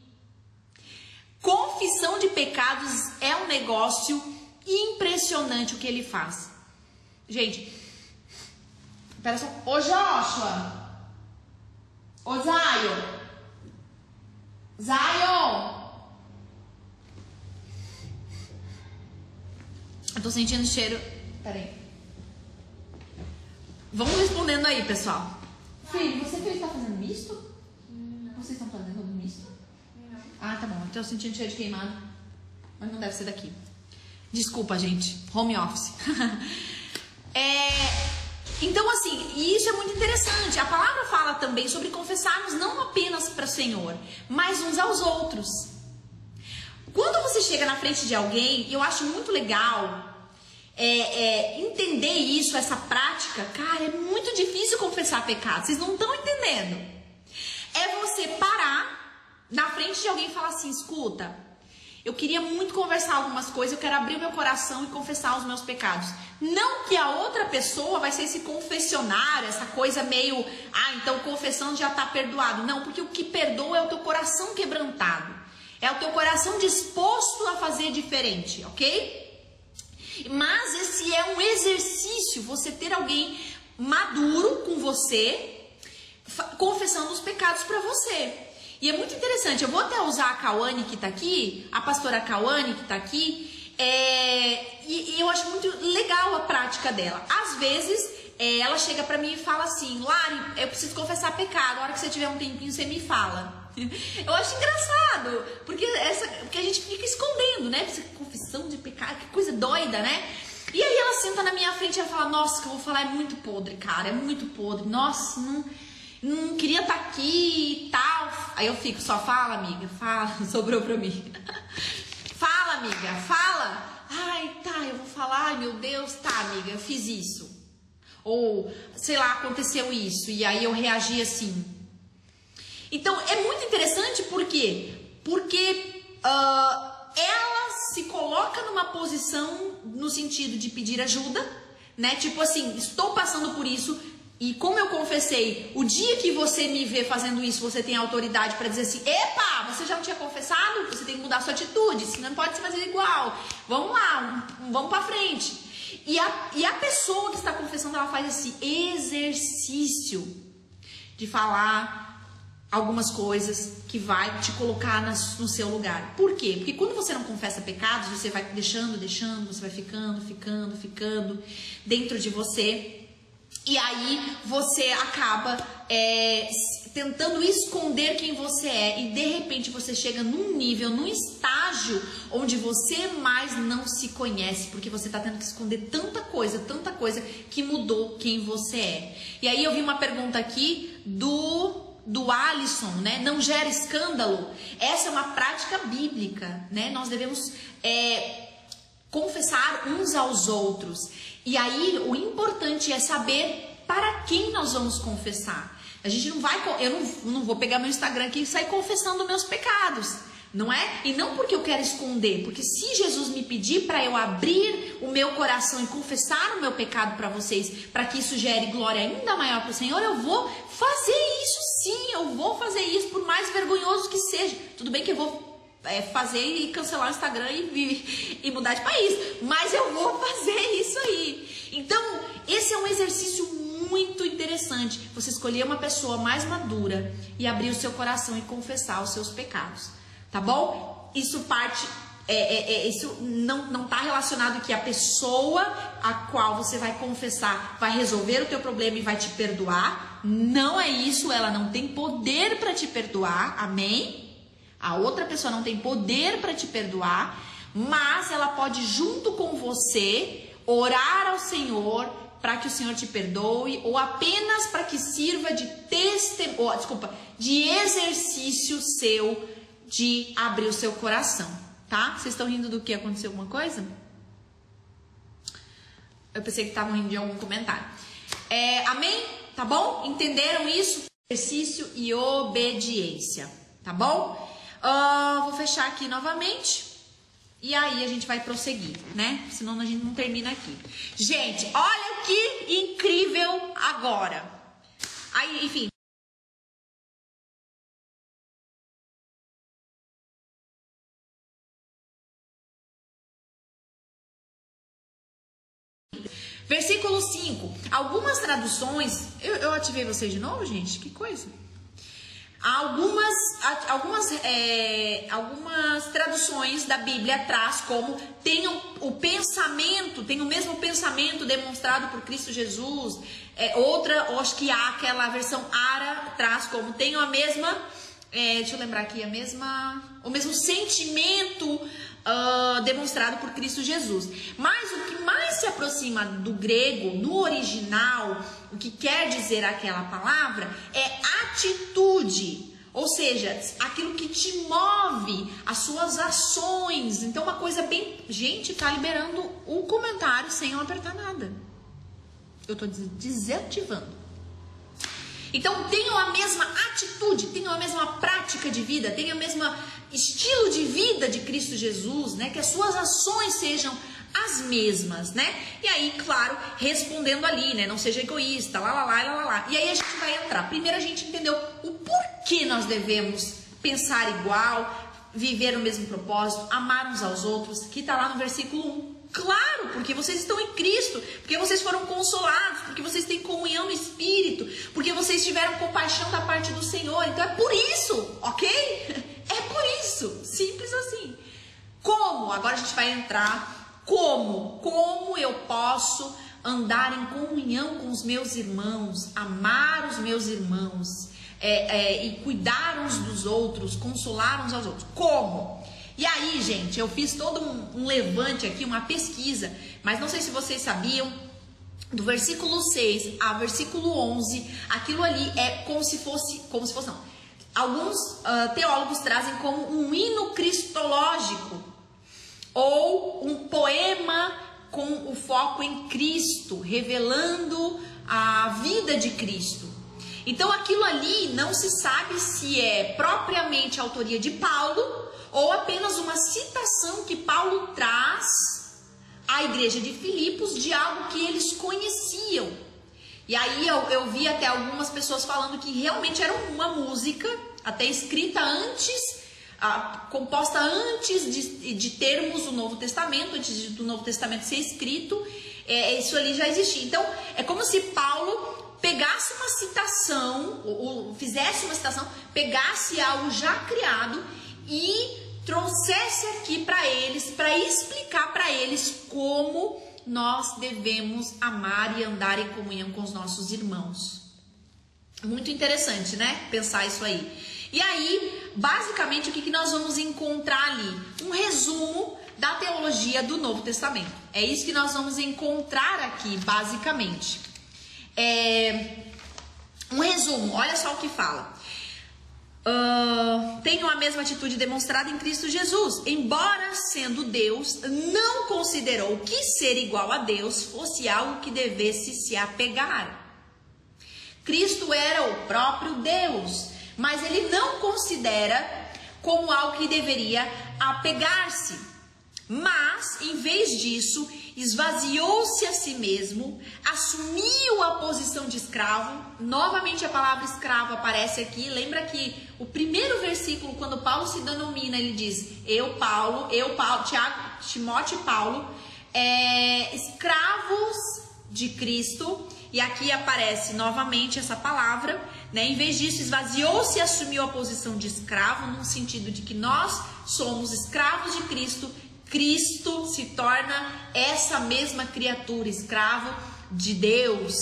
Confissão de pecados é um negócio impressionante o que ele faz. Gente, Espera só. Ô Joshua! Ô Zion! Zion! Eu tô sentindo cheiro. Pera aí. Vamos respondendo aí, pessoal. Filho, você fez tá fazendo misto? Não. Vocês estão fazendo misto? Não. Ah, tá bom. Eu sentindo cheiro de queimado. Mas não deve ser daqui. Desculpa, gente. Home office. é, então, assim, e isso é muito interessante. A palavra fala também sobre confessarmos não apenas para o Senhor, mas uns aos outros. Quando você chega na frente de alguém, eu acho muito legal é, é, entender isso, essa prática. Cara, é muito difícil confessar pecado. Vocês não estão entendendo. É você parar na frente de alguém e falar assim: escuta, eu queria muito conversar algumas coisas, eu quero abrir meu coração e confessar os meus pecados. Não que a outra pessoa vai ser esse confessionário, essa coisa meio, ah, então confessando já está perdoado. Não, porque o que perdoa é o teu coração quebrantado. É o teu coração disposto a fazer diferente, ok? Mas esse é um exercício, você ter alguém maduro com você, confessando os pecados para você. E é muito interessante, eu vou até usar a Cauane que tá aqui, a pastora Cauane que tá aqui, é, e, e, eu acho muito legal a prática dela. Às vezes, é, ela chega para mim e fala assim, Lari, eu preciso confessar pecado, a hora que você tiver um tempinho, você me fala. Eu acho engraçado, porque, essa, porque a gente fica escondendo, né? Essa confissão de pecado, que coisa doida, né? E aí ela senta na minha frente e ela fala, nossa, que eu vou falar é muito podre, cara, é muito podre. Nossa, não, não queria estar tá aqui e tal. Aí eu fico, só fala, amiga, fala, sobrou pra mim. fala, amiga, fala. Ai, tá, eu vou falar, ai meu Deus, tá, amiga, eu fiz isso. Ou, sei lá, aconteceu isso, e aí eu reagi assim. Então é muito interessante por quê? Porque uh, ela se coloca numa posição no sentido de pedir ajuda, né? Tipo assim, estou passando por isso. E como eu confessei, o dia que você me vê fazendo isso, você tem autoridade para dizer assim: epa, você já não tinha confessado? Você tem que mudar sua atitude, senão não pode se fazer igual. Vamos lá, vamos para frente. E a, e a pessoa que está confessando, ela faz esse exercício de falar algumas coisas que vai te colocar no seu lugar. Por quê? Porque quando você não confessa pecados, você vai deixando, deixando, você vai ficando, ficando, ficando dentro de você. E aí você acaba é, tentando esconder quem você é e de repente você chega num nível, num estágio onde você mais não se conhece, porque você está tendo que esconder tanta coisa, tanta coisa que mudou quem você é. E aí eu vi uma pergunta aqui do do Alisson, né? Não gera escândalo. Essa é uma prática bíblica, né? Nós devemos é, confessar uns aos outros. E aí o importante é saber para quem nós vamos confessar. A gente não vai, eu não, não vou pegar meu Instagram aqui e sair confessando meus pecados não é? E não porque eu quero esconder, porque se Jesus me pedir para eu abrir o meu coração e confessar o meu pecado para vocês, para que isso gere glória ainda maior para o Senhor, eu vou fazer isso sim, eu vou fazer isso, por mais vergonhoso que seja. Tudo bem que eu vou é, fazer e cancelar o Instagram e, e mudar de país, mas eu vou fazer isso aí. Então, esse é um exercício muito interessante. Você escolher uma pessoa mais madura e abrir o seu coração e confessar os seus pecados tá bom? Isso parte é, é, é, isso não não está relacionado que a pessoa a qual você vai confessar vai resolver o teu problema e vai te perdoar. Não é isso, ela não tem poder para te perdoar. Amém? A outra pessoa não tem poder para te perdoar, mas ela pode junto com você orar ao Senhor para que o Senhor te perdoe ou apenas para que sirva de testemunho, desculpa, de exercício seu de abrir o seu coração, tá? Vocês estão rindo do que? Aconteceu alguma coisa? Eu pensei que estavam rindo de algum comentário. É, amém? Tá bom? Entenderam isso? Exercício e obediência, tá bom? Uh, vou fechar aqui novamente. E aí a gente vai prosseguir, né? Senão a gente não termina aqui. Gente, olha que incrível agora. Aí, enfim. Versículo 5. Algumas traduções. Eu, eu ativei vocês de novo, gente? Que coisa. Algumas, algumas, é, algumas traduções da Bíblia traz como tenham o pensamento, tem o mesmo pensamento demonstrado por Cristo Jesus. É, outra, acho que há aquela versão Ara traz como tenham a mesma, é, deixa eu lembrar aqui, a mesma, o mesmo sentimento uh, demonstrado por Cristo Jesus. Mas o que mais se aproxima do grego, no original, o que quer dizer aquela palavra é atitude. Ou seja, aquilo que te move, as suas ações. Então, uma coisa bem. Gente, tá liberando o comentário sem eu apertar nada. Eu tô desativando. Então tenham a mesma atitude, tenham a mesma prática de vida, tenham o mesmo estilo de vida de Cristo Jesus, né? Que as suas ações sejam as mesmas, né? E aí, claro, respondendo ali, né? Não seja egoísta, lá, lá, lá, lá, lá. E aí a gente vai entrar. Primeiro a gente entendeu o porquê nós devemos pensar igual, viver o mesmo propósito, amar uns aos outros, que tá lá no versículo 1. Claro, porque vocês estão em Cristo, porque vocês foram consolados, porque vocês têm comunhão no Espírito, porque vocês tiveram compaixão da parte do Senhor. Então é por isso, ok? É por isso, simples assim. Como? Agora a gente vai entrar. Como? Como eu posso andar em comunhão com os meus irmãos, amar os meus irmãos é, é, e cuidar uns dos outros, consolar uns aos outros? Como? E aí, gente, eu fiz todo um, um levante aqui, uma pesquisa, mas não sei se vocês sabiam, do versículo 6 ao versículo 11, aquilo ali é como se fosse, como se fosse não. Alguns uh, teólogos trazem como um hino cristológico ou um poema com o foco em Cristo, revelando a vida de Cristo. Então aquilo ali não se sabe se é propriamente a autoria de Paulo ou apenas uma citação que Paulo traz à igreja de Filipos de algo que eles conheciam. E aí eu, eu vi até algumas pessoas falando que realmente era uma música, até escrita antes, ah, composta antes de, de termos o Novo Testamento, antes do Novo Testamento ser escrito, é, isso ali já existia. Então, é como se Paulo pegasse uma citação, ou, ou fizesse uma citação, pegasse algo já criado e trouxesse aqui para eles, para explicar para eles como nós devemos amar e andar em comunhão com os nossos irmãos. Muito interessante, né? Pensar isso aí. E aí, basicamente, o que, que nós vamos encontrar ali? Um resumo da teologia do Novo Testamento. É isso que nós vamos encontrar aqui, basicamente. É... Um resumo, olha só o que fala uh, tenham a mesma atitude demonstrada em Cristo Jesus. Embora sendo Deus, não considerou que ser igual a Deus fosse algo que devesse se apegar. Cristo era o próprio Deus, mas ele não considera como algo que deveria apegar-se. Mas, em vez disso, esvaziou-se a si mesmo, assumiu a posição de escravo. Novamente a palavra escravo aparece aqui. Lembra que o primeiro versículo, quando Paulo se denomina, ele diz: Eu, Paulo, eu, Paulo, Tiago, Timóteo e Paulo, é, escravos de Cristo. E aqui aparece novamente essa palavra, né? Em vez disso, esvaziou-se e assumiu a posição de escravo, no sentido de que nós somos escravos de Cristo Cristo se torna essa mesma criatura, escravo de Deus,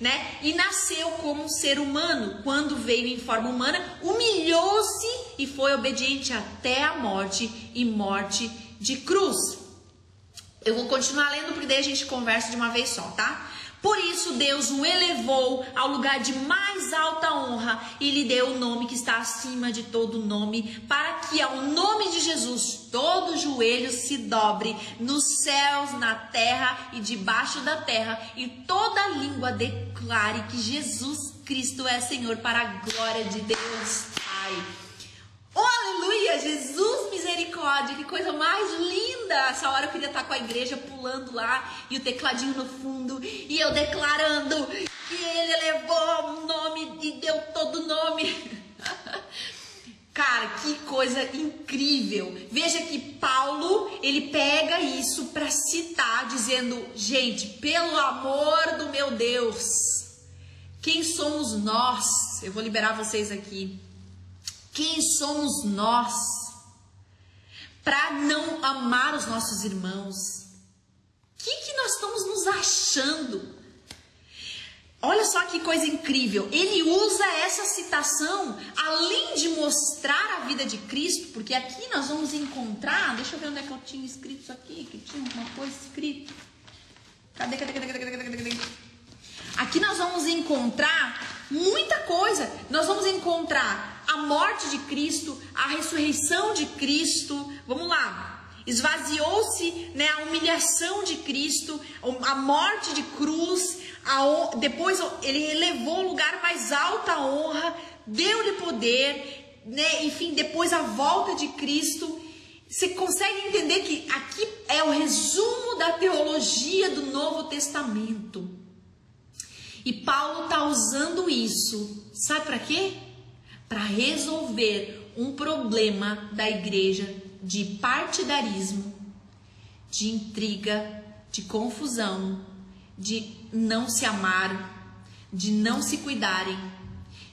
né? E nasceu como um ser humano. Quando veio em forma humana, humilhou-se e foi obediente até a morte e morte de cruz. Eu vou continuar lendo porque daí a gente conversa de uma vez só, tá? Por isso Deus o elevou ao lugar de mais alta honra e lhe deu o nome que está acima de todo nome, para que ao nome de Jesus todo joelho se dobre nos céus, na terra e debaixo da terra, e toda língua declare que Jesus Cristo é Senhor para a glória de Deus Pai. Oh, aleluia! Jesus misericórdia, que coisa mais linda! Essa hora eu queria estar com a igreja pulando lá e o tecladinho no fundo e eu declarando que ele levou o nome e deu todo o nome. Cara, que coisa incrível. Veja que Paulo, ele pega isso para citar dizendo, gente, pelo amor do meu Deus, quem somos nós? Eu vou liberar vocês aqui. Quem somos nós para não amar os nossos irmãos? O que, nós estamos nos achando? Olha só que coisa incrível. Ele usa essa citação além de mostrar a vida de Cristo, porque aqui nós vamos encontrar. Deixa eu ver onde é que eu tinha escrito isso aqui, que tinha uma coisa escrita. Cadê, cadê, cadê, cadê, cadê, cadê? Aqui nós vamos encontrar muita coisa. Nós vamos encontrar a morte de Cristo, a ressurreição de Cristo. Vamos lá. Esvaziou-se né, a humilhação de Cristo, a morte de cruz, a, depois ele elevou o lugar mais alta honra, deu-lhe poder, né? enfim, depois a volta de Cristo. Você consegue entender que aqui é o resumo da teologia do Novo Testamento. E Paulo está usando isso, sabe para quê? Para resolver um problema da igreja de partidarismo, de intriga, de confusão, de não se amar, de não se cuidarem,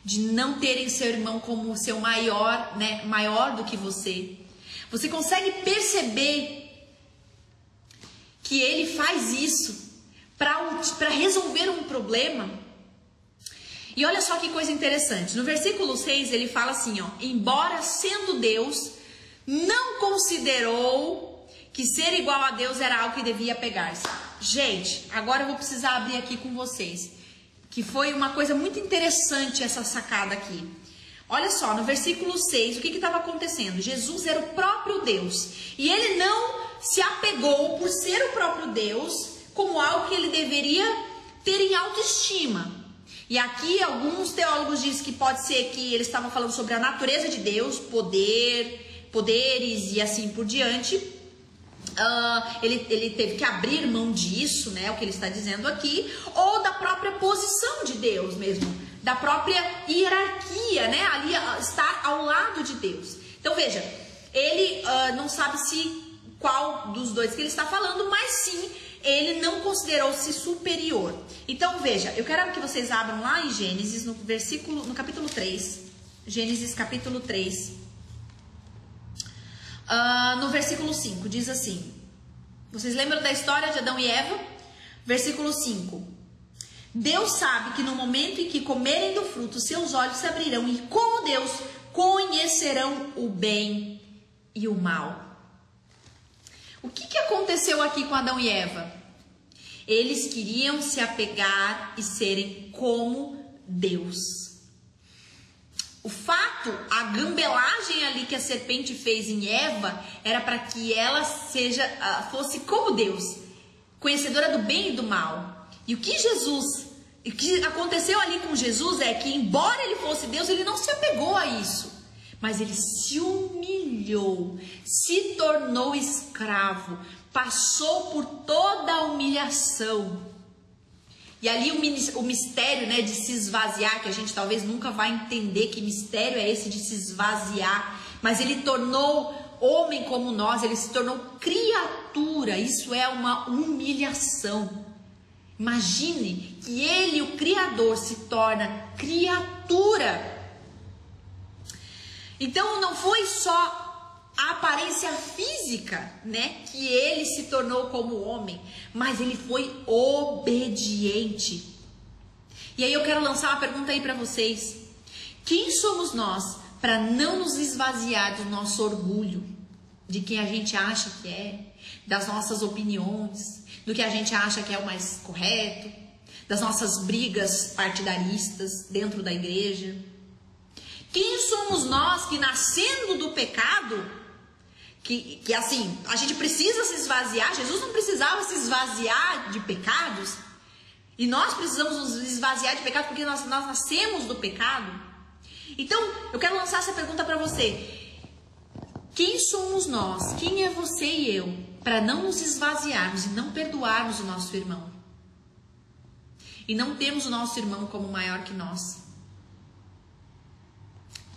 de não terem seu irmão como seu maior, né, maior do que você. Você consegue perceber que ele faz isso para resolver um problema? E olha só que coisa interessante. No versículo 6 ele fala assim, ó: "Embora sendo Deus, não considerou que ser igual a Deus era algo que devia pegar-se." Gente, agora eu vou precisar abrir aqui com vocês, que foi uma coisa muito interessante essa sacada aqui. Olha só, no versículo 6, o que estava acontecendo? Jesus era o próprio Deus e ele não se apegou por ser o próprio Deus como algo que ele deveria ter em autoestima. E aqui alguns teólogos dizem que pode ser que eles estavam falando sobre a natureza de Deus, poder, poderes e assim por diante. Uh, ele, ele teve que abrir mão disso, né? O que ele está dizendo aqui, ou da própria posição de Deus mesmo, da própria hierarquia, né? Ali uh, estar ao lado de Deus. Então veja, ele uh, não sabe se qual dos dois que ele está falando, mas sim ele não considerou-se superior. Então veja, eu quero que vocês abram lá em Gênesis, no versículo, no capítulo 3. Gênesis capítulo 3. Uh, no versículo 5, diz assim: Vocês lembram da história de Adão e Eva? Versículo 5: Deus sabe que no momento em que comerem do fruto, seus olhos se abrirão e, como Deus, conhecerão o bem e o mal. O que, que aconteceu aqui com Adão e Eva? Eles queriam se apegar e serem como Deus. O fato, a gambelagem ali que a serpente fez em Eva era para que ela seja ah, fosse como Deus, conhecedora do bem e do mal. E o que Jesus, o que aconteceu ali com Jesus é que embora ele fosse Deus, ele não se apegou a isso, mas ele se humilhou, se tornou escravo, passou por toda a humilhação e ali o, mistério né, de se esvaziar, que a gente talvez nunca vai entender que mistério é esse de se esvaziar, mas ele tornou homem como nós, ele se tornou criatura, isso é uma humilhação. Imagine que ele, o Criador, se torna criatura. Então não foi só a aparência física, né, que ele se tornou como homem, mas ele foi obediente. E aí eu quero lançar uma pergunta aí para vocês. Quem somos nós para não nos esvaziar do nosso orgulho, de quem a gente acha que é, das nossas opiniões, do que a gente acha que é o mais correto, das nossas brigas partidaristas dentro da igreja? Quem somos nós que nascendo do pecado que, que assim, a gente precisa se esvaziar. Jesus não precisava se esvaziar de pecados. E nós precisamos nos esvaziar de pecados porque nós, nós nascemos do pecado. Então, eu quero lançar essa pergunta para você. Quem somos nós? Quem é você e eu para não nos esvaziarmos e não perdoarmos o nosso irmão? E não termos o nosso irmão como maior que nós?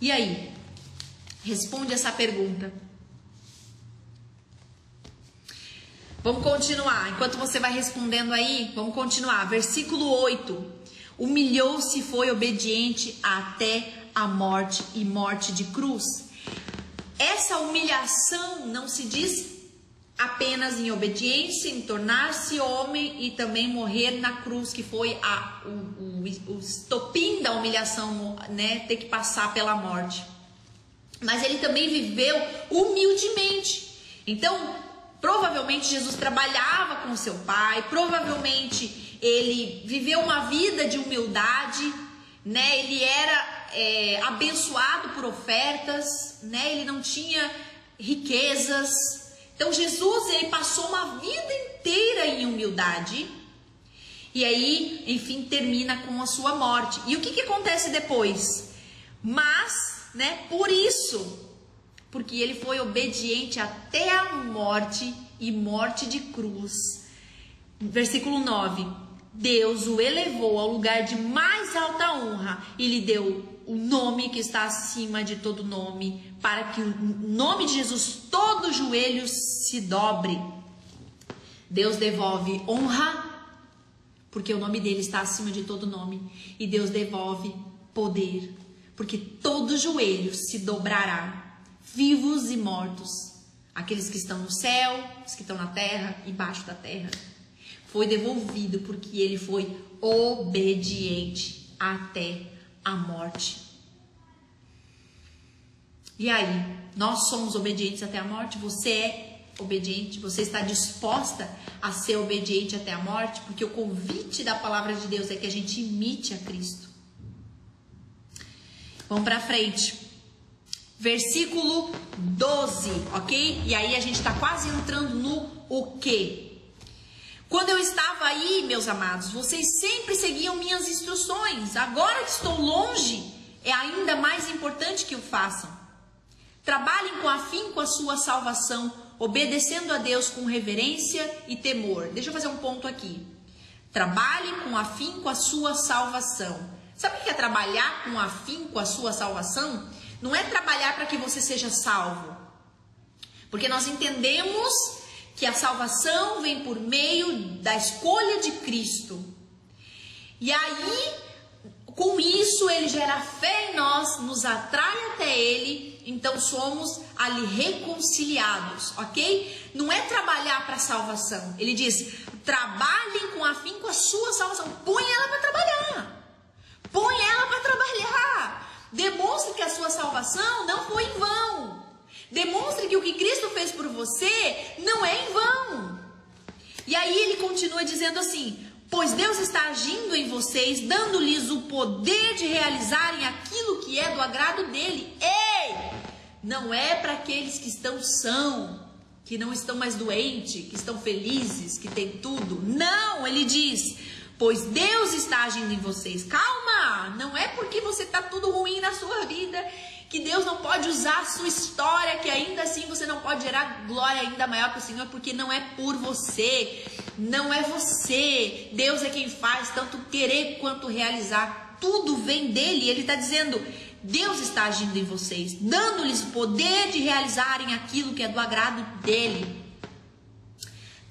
E aí? Responde essa pergunta. Vamos continuar. Enquanto você vai respondendo aí, vamos continuar. Versículo 8. Humilhou-se e foi obediente até a morte e morte de cruz. Essa humilhação não se diz apenas em obediência, em tornar-se homem e também morrer na cruz, que foi a, o, o, o estopim da humilhação, né? Ter que passar pela morte. Mas ele também viveu humildemente. Então, provavelmente Jesus trabalhava com seu pai, provavelmente ele viveu uma vida de humildade, né? Ele era é, abençoado por ofertas, né? Ele não tinha riquezas, então Jesus ele passou uma vida inteira em humildade e aí, enfim, termina com a sua morte. E o que, que acontece depois? Mas, né, por isso, porque ele foi obediente até a morte e morte de cruz. Versículo 9: Deus o elevou ao lugar de mais alta honra e lhe deu o nome que está acima de todo nome, para que o nome de Jesus todo joelho se dobre. Deus devolve honra, porque o nome dele está acima de todo nome, e Deus devolve poder, porque todo joelho se dobrará, vivos e mortos, aqueles que estão no céu, os que estão na terra, embaixo da terra. Foi devolvido porque ele foi obediente até a morte. E aí, nós somos obedientes até a morte? Você é obediente? Você está disposta a ser obediente até a morte? Porque o convite da palavra de Deus é que a gente imite a Cristo. Vamos para frente. Versículo 12, ok? E aí a gente está quase entrando no o que? Quando eu estava aí, meus amados, vocês sempre seguiam minhas instruções. Agora que estou longe, é ainda mais importante que o façam. Trabalhem com afinco a sua salvação, obedecendo a Deus com reverência e temor. Deixa eu fazer um ponto aqui. Trabalhem com afinco a sua salvação. Sabe o que é trabalhar com afinco a sua salvação? Não é trabalhar para que você seja salvo. Porque nós entendemos que a salvação vem por meio da escolha de Cristo. E aí, com isso, ele gera fé em nós, nos atrai até ele, então somos ali reconciliados, ok? Não é trabalhar para a salvação. Ele diz: trabalhem com afim com a sua salvação. Põe ela para trabalhar. Põe ela para trabalhar. Demonstre que a sua salvação não foi em vão. Demonstre que o que Cristo fez por você não é em vão. E aí ele continua dizendo assim: Pois Deus está agindo em vocês, dando-lhes o poder de realizarem aquilo que é do agrado dele. Ei! Não é para aqueles que estão são, que não estão mais doentes, que estão felizes, que têm tudo. Não, ele diz: Pois Deus está agindo em vocês. Calma! Não é porque você está tudo ruim na sua vida que Deus não pode usar a sua história, que ainda assim você não pode gerar glória ainda maior para o Senhor, porque não é por você, não é você. Deus é quem faz tanto querer quanto realizar. Tudo vem dele. Ele está dizendo: Deus está agindo em vocês, dando-lhes o poder de realizarem aquilo que é do agrado dele.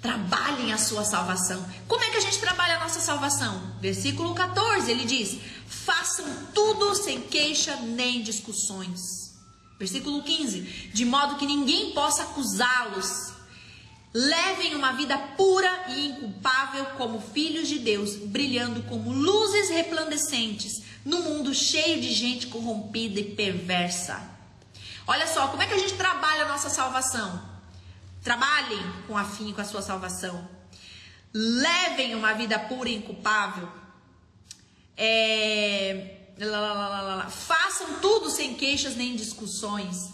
Trabalhem a sua salvação. Como é que a gente trabalha a nossa salvação? Versículo 14, ele diz: façam tudo sem queixa nem discussões. Versículo 15: de modo que ninguém possa acusá-los. Levem uma vida pura e inculpável como filhos de Deus, brilhando como luzes resplandecentes no mundo cheio de gente corrompida e perversa. Olha só, como é que a gente trabalha a nossa salvação? Trabalhem com afim com a sua salvação. Levem uma vida pura e inculpável é, façam tudo sem queixas nem discussões.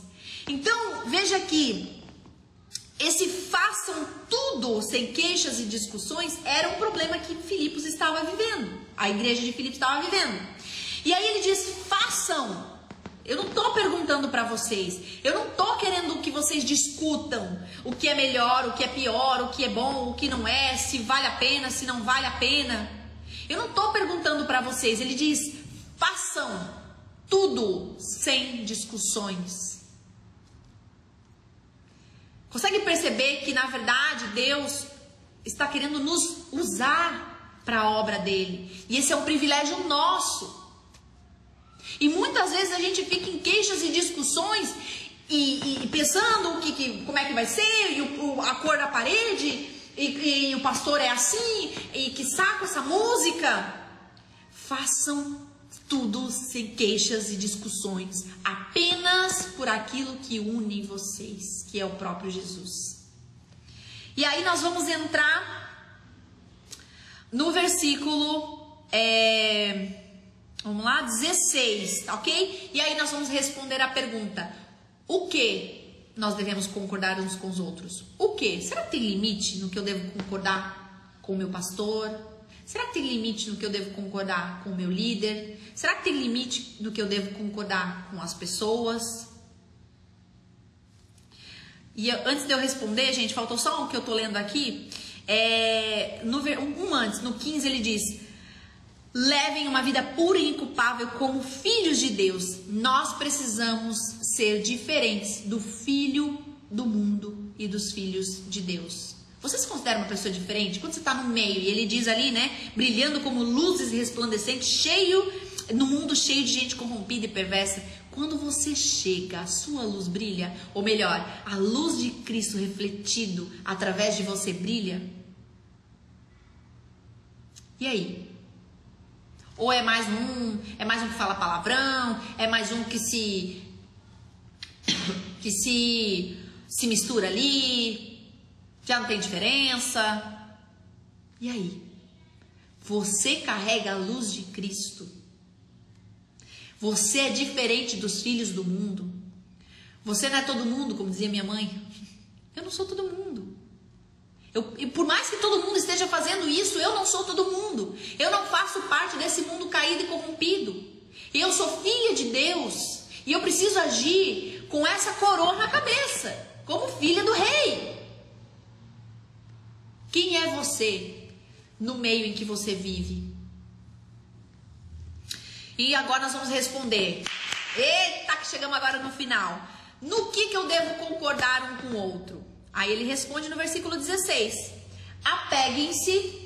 Então, veja aqui, esse façam tudo sem queixas e discussões era um problema que Filipos estava vivendo, a igreja de Filipos estava vivendo. E aí ele diz: façam. Eu não estou perguntando para vocês, eu não estou querendo que vocês discutam o que é melhor, o que é pior, o que é bom, o que não é, se vale a pena, se não vale a pena. Eu não estou perguntando para vocês, ele diz: façam tudo sem discussões. Consegue perceber que na verdade Deus está querendo nos usar para a obra dele? E esse é um privilégio nosso. E muitas vezes a gente fica em queixas e discussões e, e pensando que, que, como é que vai ser, e o, a cor da parede, e, e o pastor é assim, e que saco essa música. Façam tudo sem queixas e discussões, apenas por aquilo que une vocês, que é o próprio Jesus. E aí nós vamos entrar no versículo, é, vamos lá, 16, ok? E aí nós vamos responder a pergunta: o que nós devemos concordar uns com os outros? O que? Será que tem limite no que eu devo concordar com o meu pastor? Será que tem limite no que eu devo concordar com o meu líder? Será que tem limite no que eu devo concordar com as pessoas? E eu, antes de eu responder, gente, faltou só um que eu tô lendo aqui. É, no, um antes, no 15, ele diz: Levem uma vida pura e inculpável como filhos de Deus. Nós precisamos ser diferentes do filho do mundo e dos filhos de Deus. Você se considera uma pessoa diferente? Quando você está no meio e ele diz ali, né, brilhando como luzes resplandecentes, cheio, no mundo cheio de gente corrompida e perversa, quando você chega, a sua luz brilha, ou melhor, a luz de Cristo refletido através de você brilha. E aí? Ou é mais um, é mais um que fala palavrão, é mais um que se que se se mistura ali, já não tem diferença. E aí? Você carrega a luz de Cristo. Você é diferente dos filhos do mundo. Você não é todo mundo, como dizia minha mãe. Eu não sou todo mundo. Eu, e por mais que todo mundo esteja fazendo isso, eu não sou todo mundo. Eu não faço parte desse mundo caído e corrompido. Eu sou filha de Deus. E eu preciso agir com essa coroa na cabeça, como filha do rei. Quem é você no meio em que você vive? E agora nós vamos responder. Eita, que chegamos agora no final. No que, que eu devo concordar um com o outro? Aí ele responde no versículo 16: Apeguem-se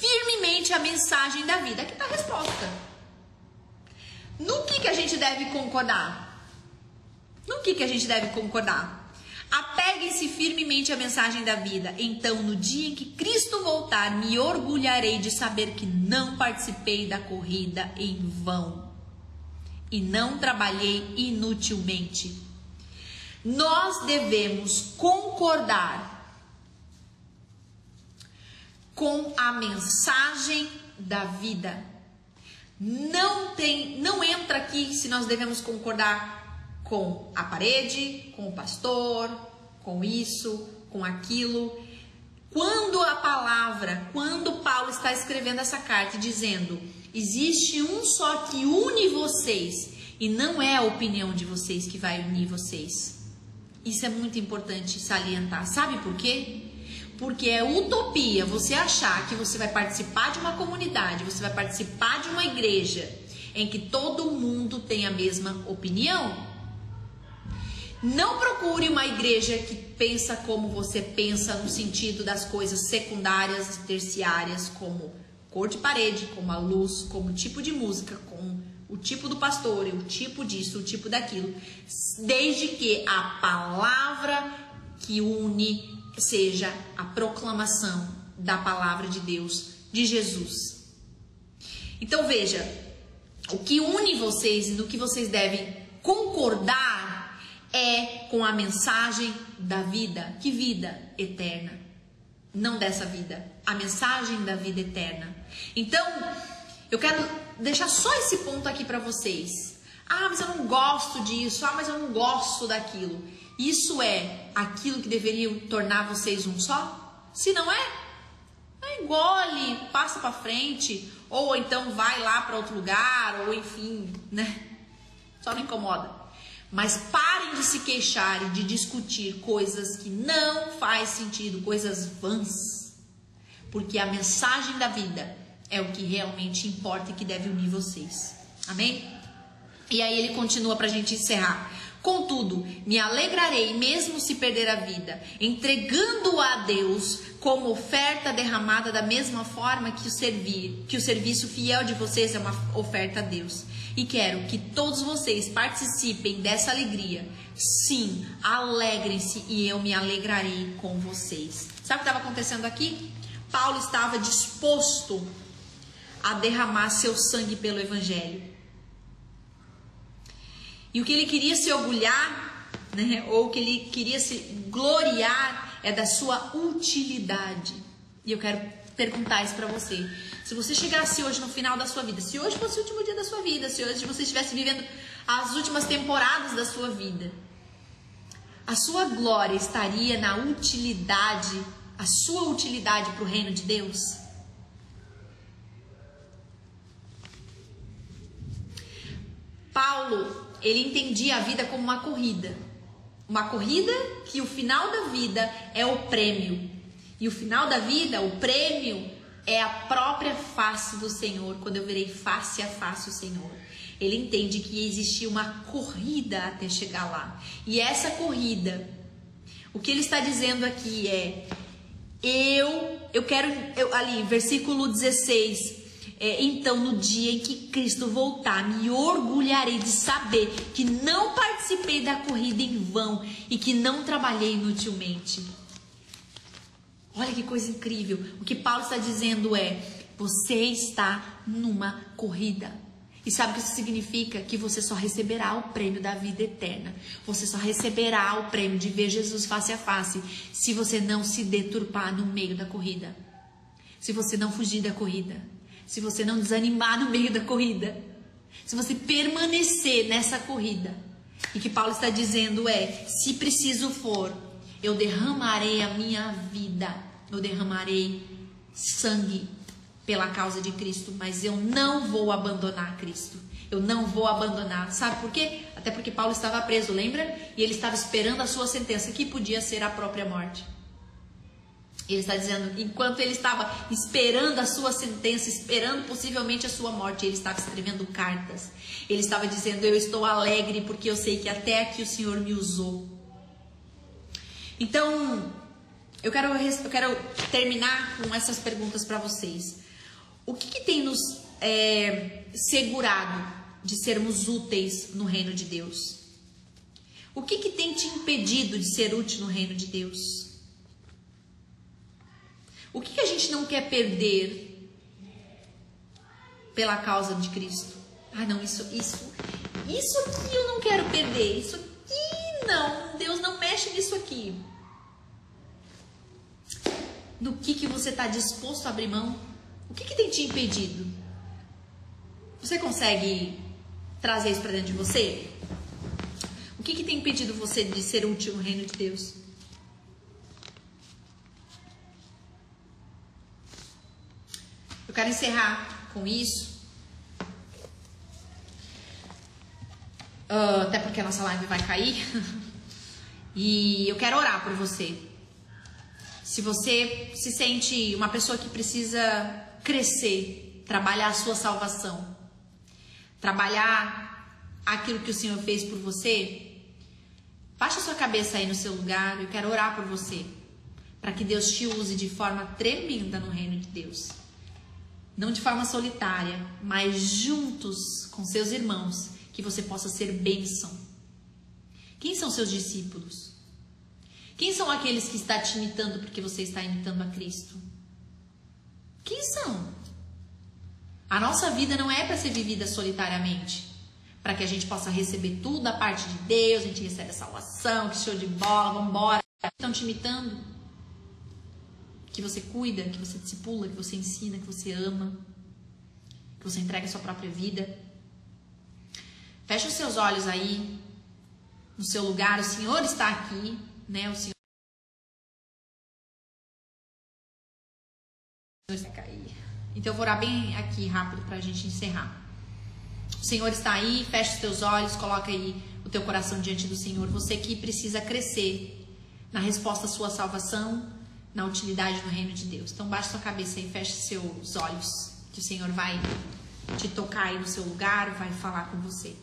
firmemente à mensagem da vida. Aqui está a resposta. No que, que a gente deve concordar? No que, que a gente deve concordar? Apeguem-se firmemente à mensagem da vida. Então, no dia em que Cristo voltar, me orgulharei de saber que não participei da corrida em vão e não trabalhei inutilmente. Nós devemos concordar com a mensagem da vida. Não tem, não entra aqui se nós devemos concordar com a parede, com o pastor, com isso, com aquilo. Quando a palavra, quando Paulo está escrevendo essa carta dizendo: existe um só que une vocês e não é a opinião de vocês que vai unir vocês. Isso é muito importante salientar. Sabe por quê? Porque é utopia você achar que você vai participar de uma comunidade, você vai participar de uma igreja em que todo mundo tem a mesma opinião. Não procure uma igreja que pensa como você pensa no sentido das coisas secundárias terciárias, como cor de parede, como a luz, como tipo de música, como o tipo do pastor, o tipo disso, o tipo daquilo, desde que a palavra que une seja a proclamação da palavra de Deus, de Jesus. Então veja, o que une vocês e do que vocês devem concordar é com a mensagem da vida. Que vida eterna? Não dessa vida, a mensagem da vida eterna. Então, eu quero deixar só esse ponto aqui para vocês. Ah, mas eu não gosto disso. Ah, mas eu não gosto daquilo. Isso é aquilo que deveria tornar vocês um só? Se não é, é engole, passa para frente, ou então vai lá para outro lugar, ou enfim, né? Só não incomoda. Mas parem de se queixar e de discutir coisas que não faz sentido, coisas vãs. Porque a mensagem da vida é o que realmente importa e que deve unir vocês. Amém? E aí ele continua para a gente encerrar. Contudo, me alegrarei, mesmo se perder a vida, entregando-a a Deus como oferta derramada da mesma forma que o servir, que o serviço fiel de vocês é uma oferta a Deus. E quero que todos vocês participem dessa alegria. Sim, alegrem-se e eu me alegrarei com vocês. Sabe o que estava acontecendo aqui? Paulo estava disposto a derramar seu sangue pelo evangelho. E o que ele queria se orgulhar, né, ou o que ele queria se gloriar é da sua utilidade. E eu quero perguntar isso para você. Se você chegasse hoje no final da sua vida, se hoje fosse o último dia da sua vida, se hoje você estivesse vivendo as últimas temporadas da sua vida, a sua glória estaria na utilidade, a sua utilidade para o reino de Deus? Paulo ele entendia a vida como uma corrida. Uma corrida que o final da vida é o prêmio. E o final da vida, o prêmio, é a própria face do Senhor, quando eu verei face a face o Senhor. Ele entende que existia uma corrida até chegar lá. E essa corrida, o que ele está dizendo aqui é: eu, eu quero, eu, ali, versículo 16, é, então, no dia em que Cristo voltar, me orgulharei de saber que não participei da corrida em vão e que não trabalhei inutilmente. Olha que coisa incrível. O que Paulo está dizendo é: você está numa corrida. E sabe o que isso significa? Que você só receberá o prêmio da vida eterna. Você só receberá o prêmio de ver Jesus face a face se você não se deturpar no meio da corrida. Se você não fugir da corrida se você não desanimar no meio da corrida, se você permanecer nessa corrida. E que Paulo está dizendo é: se preciso for, eu derramarei a minha vida, eu derramarei sangue pela causa de Cristo, mas eu não vou abandonar Cristo. Eu não vou abandonar. Sabe por quê? Até porque Paulo estava preso, lembra? E ele estava esperando a sua sentença, que podia ser a própria morte. Ele está dizendo, enquanto ele estava esperando a sua sentença, esperando possivelmente a sua morte, ele estava escrevendo cartas. Ele estava dizendo: Eu estou alegre porque eu sei que até aqui o Senhor me usou. Então, eu quero, eu quero terminar com essas perguntas para vocês. O que, que tem nos é, segurado de sermos úteis no reino de Deus? O que, que tem te impedido de ser útil no reino de Deus? O que, que a gente não quer perder pela causa de Cristo? Ah, não, isso, isso, isso aqui eu não quero perder. Isso aqui não, Deus não mexe nisso aqui. Do que que você está disposto a abrir mão? O que, que tem te impedido? Você consegue trazer isso para dentro de você? O que, que tem impedido você de ser útil no reino de Deus? Eu quero encerrar com isso. Uh, até porque a nossa live vai cair. e eu quero orar por você. Se você se sente uma pessoa que precisa crescer, trabalhar a sua salvação, trabalhar aquilo que o Senhor fez por você, baixa sua cabeça aí no seu lugar. Eu quero orar por você, para que Deus te use de forma tremenda no reino de Deus não de forma solitária, mas juntos com seus irmãos, que você possa ser bênção. Quem são seus discípulos? Quem são aqueles que está te imitando porque você está imitando a Cristo? Quem são? A nossa vida não é para ser vivida solitariamente, para que a gente possa receber tudo da parte de Deus, a gente recebe a salvação, que show de bola, vamos embora. Estão te imitando? Que você cuida, que você discipula, que você ensina, que você ama, que você entrega a sua própria vida. Feche os seus olhos aí, no seu lugar, o Senhor está aqui, né? O Senhor vai cair. Então eu vou orar bem aqui rápido para a gente encerrar. O Senhor está aí, feche os teus olhos, coloca aí o teu coração diante do Senhor. Você que precisa crescer na resposta à sua salvação, na utilidade do reino de Deus. Então baixe sua cabeça e feche seus olhos, que o Senhor vai te tocar aí no seu lugar, vai falar com você.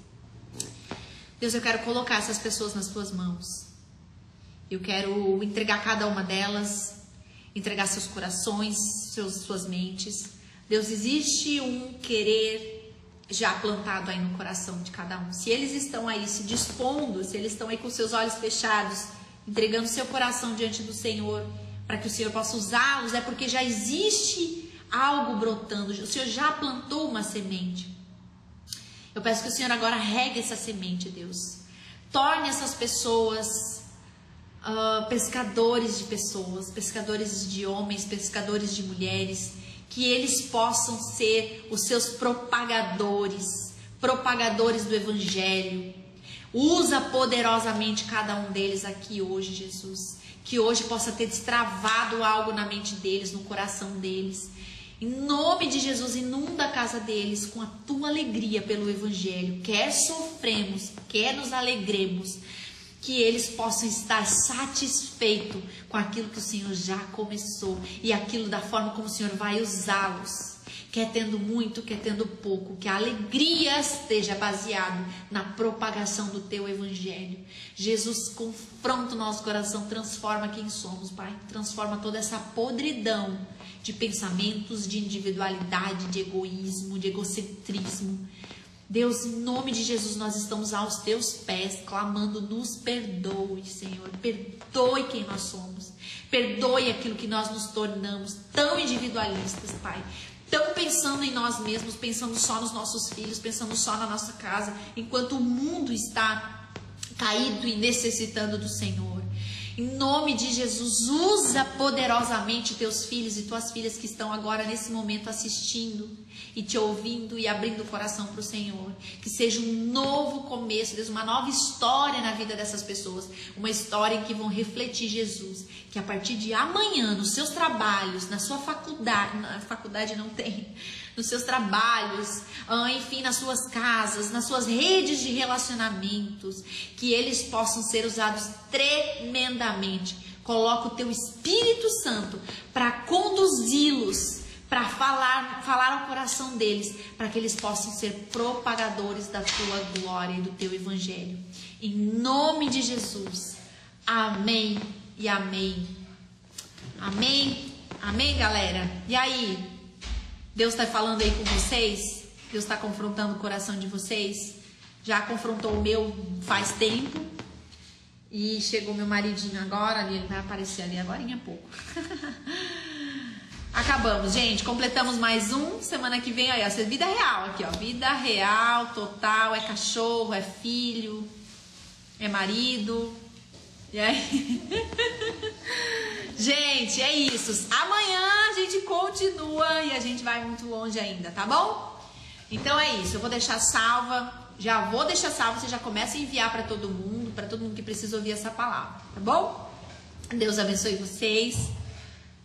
Deus, eu quero colocar essas pessoas nas tuas mãos. Eu quero entregar cada uma delas, entregar seus corações, seus, suas mentes. Deus, existe um querer já plantado aí no coração de cada um. Se eles estão aí se dispondo, se eles estão aí com seus olhos fechados, entregando seu coração diante do Senhor, para que o Senhor possa usá-los, é porque já existe algo brotando, o Senhor já plantou uma semente. Eu peço que o Senhor agora regue essa semente, Deus. Torne essas pessoas uh, pescadores de pessoas, pescadores de homens, pescadores de mulheres, que eles possam ser os seus propagadores, propagadores do Evangelho. Usa poderosamente cada um deles aqui hoje, Jesus. Que hoje possa ter destravado algo na mente deles, no coração deles em nome de Jesus, inunda a casa deles com a tua alegria pelo Evangelho. Quer sofremos, quer nos alegremos, que eles possam estar satisfeitos com aquilo que o Senhor já começou e aquilo da forma como o Senhor vai usá-los. Quer tendo muito, quer tendo pouco, que a alegria esteja baseado na propagação do teu evangelho. Jesus confronta o nosso coração, transforma quem somos, Pai. Transforma toda essa podridão de pensamentos, de individualidade, de egoísmo, de egocentrismo. Deus, em nome de Jesus, nós estamos aos teus pés, clamando, nos perdoe, Senhor. Perdoe quem nós somos. Perdoe aquilo que nós nos tornamos tão individualistas, Pai. Tão pensando em nós mesmos, pensando só nos nossos filhos, pensando só na nossa casa, enquanto o mundo está caído e necessitando do Senhor. Em nome de Jesus, usa poderosamente teus filhos e tuas filhas que estão agora nesse momento assistindo e te ouvindo e abrindo o coração para o Senhor. Que seja um novo começo, Deus, uma nova história na vida dessas pessoas. Uma história em que vão refletir Jesus. Que a partir de amanhã, nos seus trabalhos, na sua faculdade, na faculdade não tem nos seus trabalhos, ah, enfim, nas suas casas, nas suas redes de relacionamentos, que eles possam ser usados tremendamente. Coloca o teu Espírito Santo para conduzi-los, para falar, falar ao coração deles, para que eles possam ser propagadores da tua glória e do teu evangelho. Em nome de Jesus. Amém e amém. Amém. Amém, galera. E aí, Deus está falando aí com vocês? Deus está confrontando o coração de vocês? Já confrontou o meu faz tempo. E chegou meu maridinho agora, ele vai aparecer ali agora em pouco. Acabamos, gente. Completamos mais um. Semana que vem, aí, ó, vida real aqui, ó. Vida real, total. É cachorro, é filho, é marido. E aí? gente, é isso. Amanhã a gente continua e a gente vai muito longe ainda, tá bom? Então é isso. Eu vou deixar salva. Já vou deixar salva. Você já começa a enviar para todo mundo, para todo mundo que precisa ouvir essa palavra, tá bom? Deus abençoe vocês.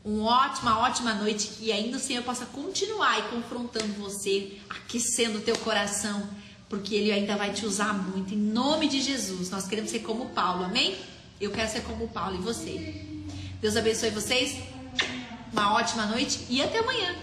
Uma ótima, ótima noite. Que ainda o Senhor possa continuar aí confrontando você, aquecendo o teu coração, porque Ele ainda vai te usar muito. Em nome de Jesus. Nós queremos ser como Paulo, amém? Eu quero ser como Paulo e você. Deus abençoe vocês. Uma ótima noite e até amanhã.